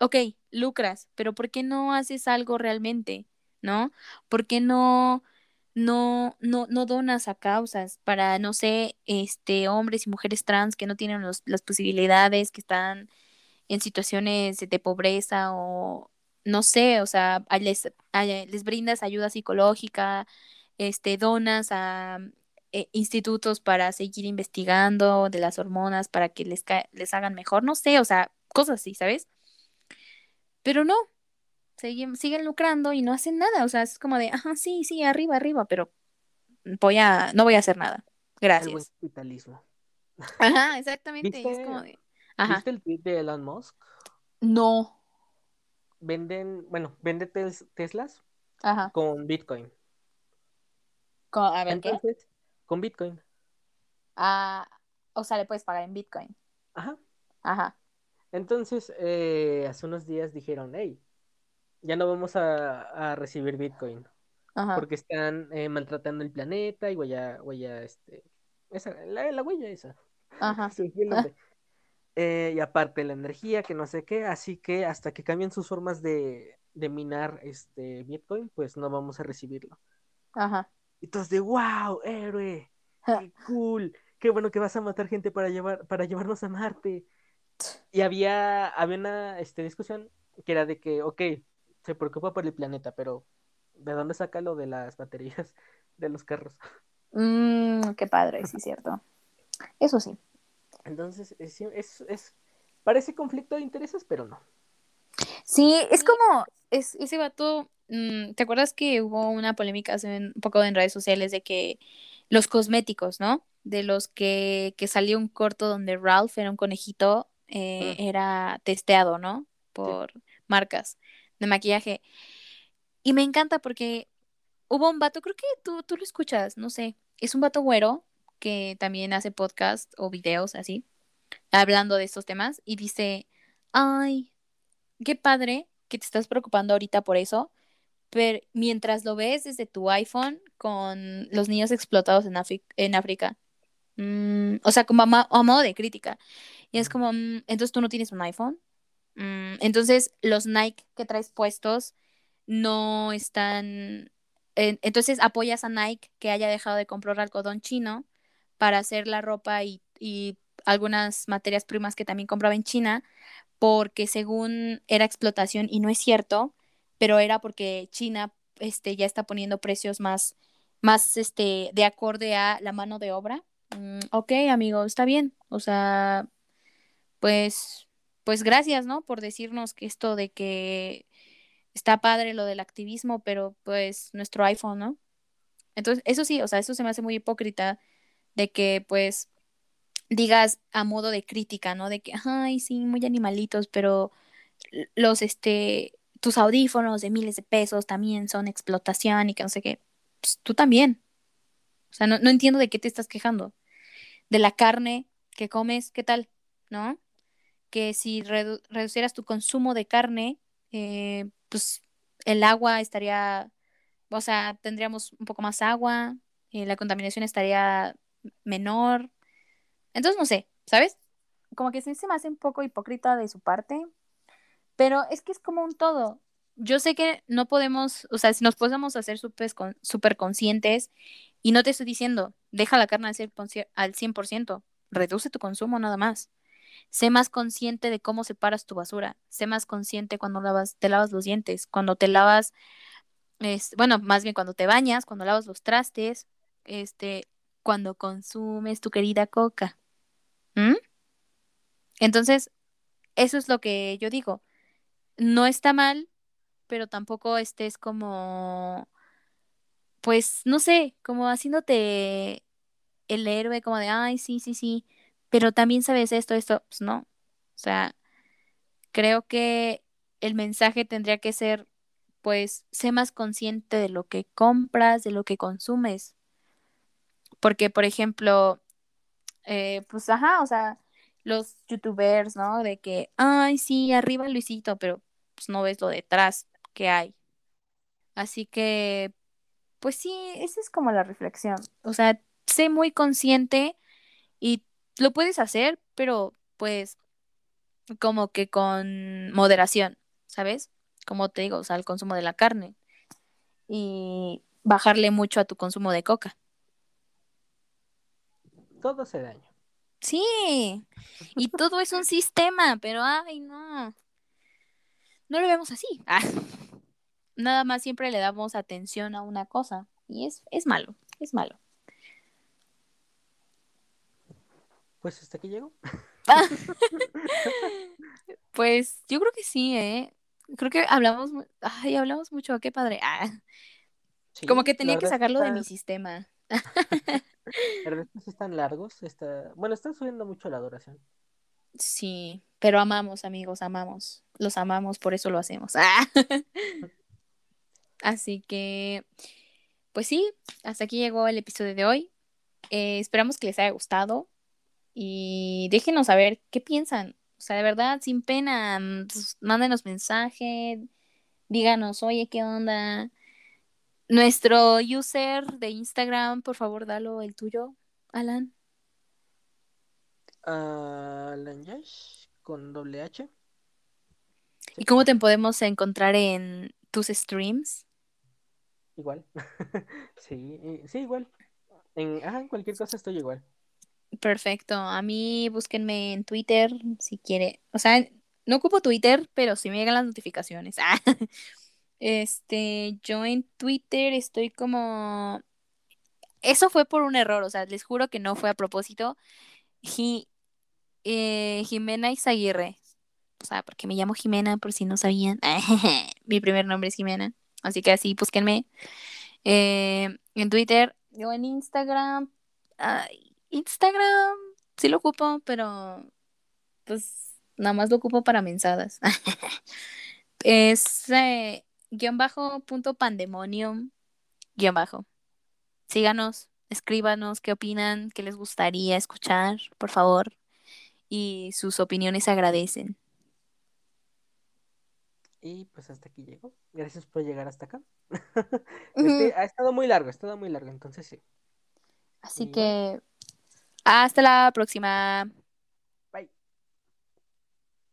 Ok, lucras, pero ¿por qué no haces algo realmente? ¿No? ¿Por qué no, no, no, no donas a causas para, no sé, este, hombres y mujeres trans que no tienen los- las posibilidades, que están en situaciones de pobreza o no sé, o sea, les, les brindas ayuda psicológica, este, donas a eh, institutos para seguir investigando de las hormonas para que les, les hagan mejor, no sé, o sea, cosas así, ¿sabes? Pero no, siguen, siguen lucrando y no hacen nada, o sea, es como de, ajá, sí, sí, arriba, arriba, pero voy a, no voy a hacer nada. El Gracias. capitalismo. Ajá, exactamente, y es ¿Viste- como de, ajá, ¿Viste el tweet de Elon Musk? no, Venden, bueno, vende tes- Teslas ajá. con Bitcoin. Co- A ver, ¿qué? Entonces, con Bitcoin. Ah, o sea, le puedes pagar en Bitcoin. Ajá. Ajá. Entonces, eh, hace unos días dijeron, hey, ya no vamos a, a recibir Bitcoin Ajá. porque están eh, maltratando el planeta y huella, huella, este, esa, la, la huella esa. Ajá. *laughs* Eh, y aparte la energía, que no sé qué, así que hasta que cambien sus formas de, de minar este Bitcoin, pues no vamos a recibirlo. Ajá. Todos de wow, héroe, *laughs* qué cool, qué bueno que vas a matar gente para llevar, para llevarnos a Marte. Y había, había una este, discusión que era de que, ok, se preocupa por el planeta, pero ¿de dónde saca lo de las baterías *laughs* de los carros? Mm, qué padre, sí, cierto. Eso sí. Entonces, es, es, es- parece conflicto de intereses, pero no. Sí, es como, es, ese vato, mm, ¿te acuerdas que hubo una polémica hace un poco en redes sociales de que los cosméticos, ¿no? De los que, que salió un corto donde Ralph era un conejito, eh, Mm. era testeado, ¿no? Por marcas de maquillaje. Y me encanta porque hubo un vato, creo que tú, tú lo escuchas, no sé, es un vato güero que también hace podcast o videos así, hablando de estos temas y dice, ay, qué padre que te estás preocupando ahorita por eso, pero mientras lo ves desde tu iPhone con los niños explotados en, Afri- en África. Mm, o sea, como a, modo de crítica. Y es como, mm, entonces tú no tienes un iPhone. Mm, entonces los Nike que traes puestos no están... entonces apoyas a Nike que haya dejado de comprar algodón chino para hacer la ropa y, y algunas materias primas que también compraba en China, porque según era explotación y no es cierto, pero era porque China este, ya está poniendo precios más, más este, de acorde a la mano de obra. Mm, ok, amigo, está bien. O sea, pues, pues gracias, ¿no? Por decirnos que esto de que está padre lo del activismo, pero pues nuestro iPhone, ¿no? Entonces, eso sí, o sea, eso se me hace muy hipócrita de que pues digas a modo de crítica, ¿no? De que, ay, sí, muy animalitos, pero los, este, tus audífonos de miles de pesos también son explotación y que no sé qué. Pues, tú también. O sea, no, entiendo de qué te estás quejando. De la carne que comes, ¿qué tal? ¿No? Que si reducieras tu consumo de carne, eh, pues el agua estaría, o sea, tendríamos un poco más agua, eh, la contaminación estaría menor. Entonces, no sé, ¿sabes? Como que se me hace un poco hipócrita de su parte, pero es que es como un todo. Yo sé que no podemos, o sea, si nos podemos hacer súper conscientes, y no te estoy diciendo, deja la carne al 100%, reduce tu consumo nada más. Sé más consciente de cómo separas tu basura. Sé más consciente cuando lavas, te lavas los dientes, cuando te lavas, es, bueno, más bien cuando te bañas, cuando lavas los trastes, este, cuando consumes tu querida coca. Entonces, eso es lo que yo digo. No está mal, pero tampoco estés como, pues, no sé, como haciéndote el héroe, como de, ay, sí, sí, sí, pero también sabes esto, esto, pues no. O sea, creo que el mensaje tendría que ser, pues, sé más consciente de lo que compras, de lo que consumes. Porque, por ejemplo, eh, pues ajá, o sea, los youtubers, ¿no? De que, ay, sí, arriba Luisito, pero pues no ves lo detrás que hay. Así que, pues sí, esa es como la reflexión. O sea, sé muy consciente y lo puedes hacer, pero pues como que con moderación, ¿sabes? Como te digo, o sea, el consumo de la carne y bajarle mucho a tu consumo de coca todo se daña. Sí, y todo es un sistema, pero ay, no. No lo vemos así. Ah. Nada más siempre le damos atención a una cosa y es, es malo, es malo. Pues hasta aquí llegó. *laughs* pues yo creo que sí, ¿eh? Creo que hablamos, ay, hablamos mucho, qué padre. Ah. Como que tenía que sacarlo de mi sistema. *laughs* Pero estos están largos. Está... Bueno, están subiendo mucho la duración. Sí, pero amamos, amigos, amamos. Los amamos, por eso lo hacemos. *laughs* Así que, pues sí, hasta aquí llegó el episodio de hoy. Eh, esperamos que les haya gustado y déjenos saber qué piensan. O sea, de verdad, sin pena, pues, mándenos mensaje, díganos, oye, ¿qué onda? Nuestro user de Instagram, por favor, dalo el tuyo, Alan. Alan Yash con doble H. ¿Y cómo te podemos encontrar en tus streams? Igual. *laughs* sí, sí, igual. En, en cualquier cosa estoy igual. Perfecto. A mí búsquenme en Twitter si quiere. O sea, no ocupo Twitter, pero sí me llegan las notificaciones. *laughs* Este, yo en Twitter estoy como... Eso fue por un error, o sea, les juro que no fue a propósito. Eh, Jimena Izaguirre. O sea, porque me llamo Jimena, por si no sabían. *laughs* Mi primer nombre es Jimena. Así que así, búsquenme. Eh, en Twitter, yo en Instagram. Instagram sí lo ocupo, pero pues nada más lo ocupo para mensadas. *laughs* es eh, guion bajo punto pandemonium guion bajo. Síganos, escríbanos qué opinan, qué les gustaría escuchar, por favor. Y sus opiniones se agradecen. Y pues hasta aquí llegó. Gracias por llegar hasta acá. *laughs* Este, ha estado muy largo, ha estado muy largo, entonces sí. Así que hasta la próxima.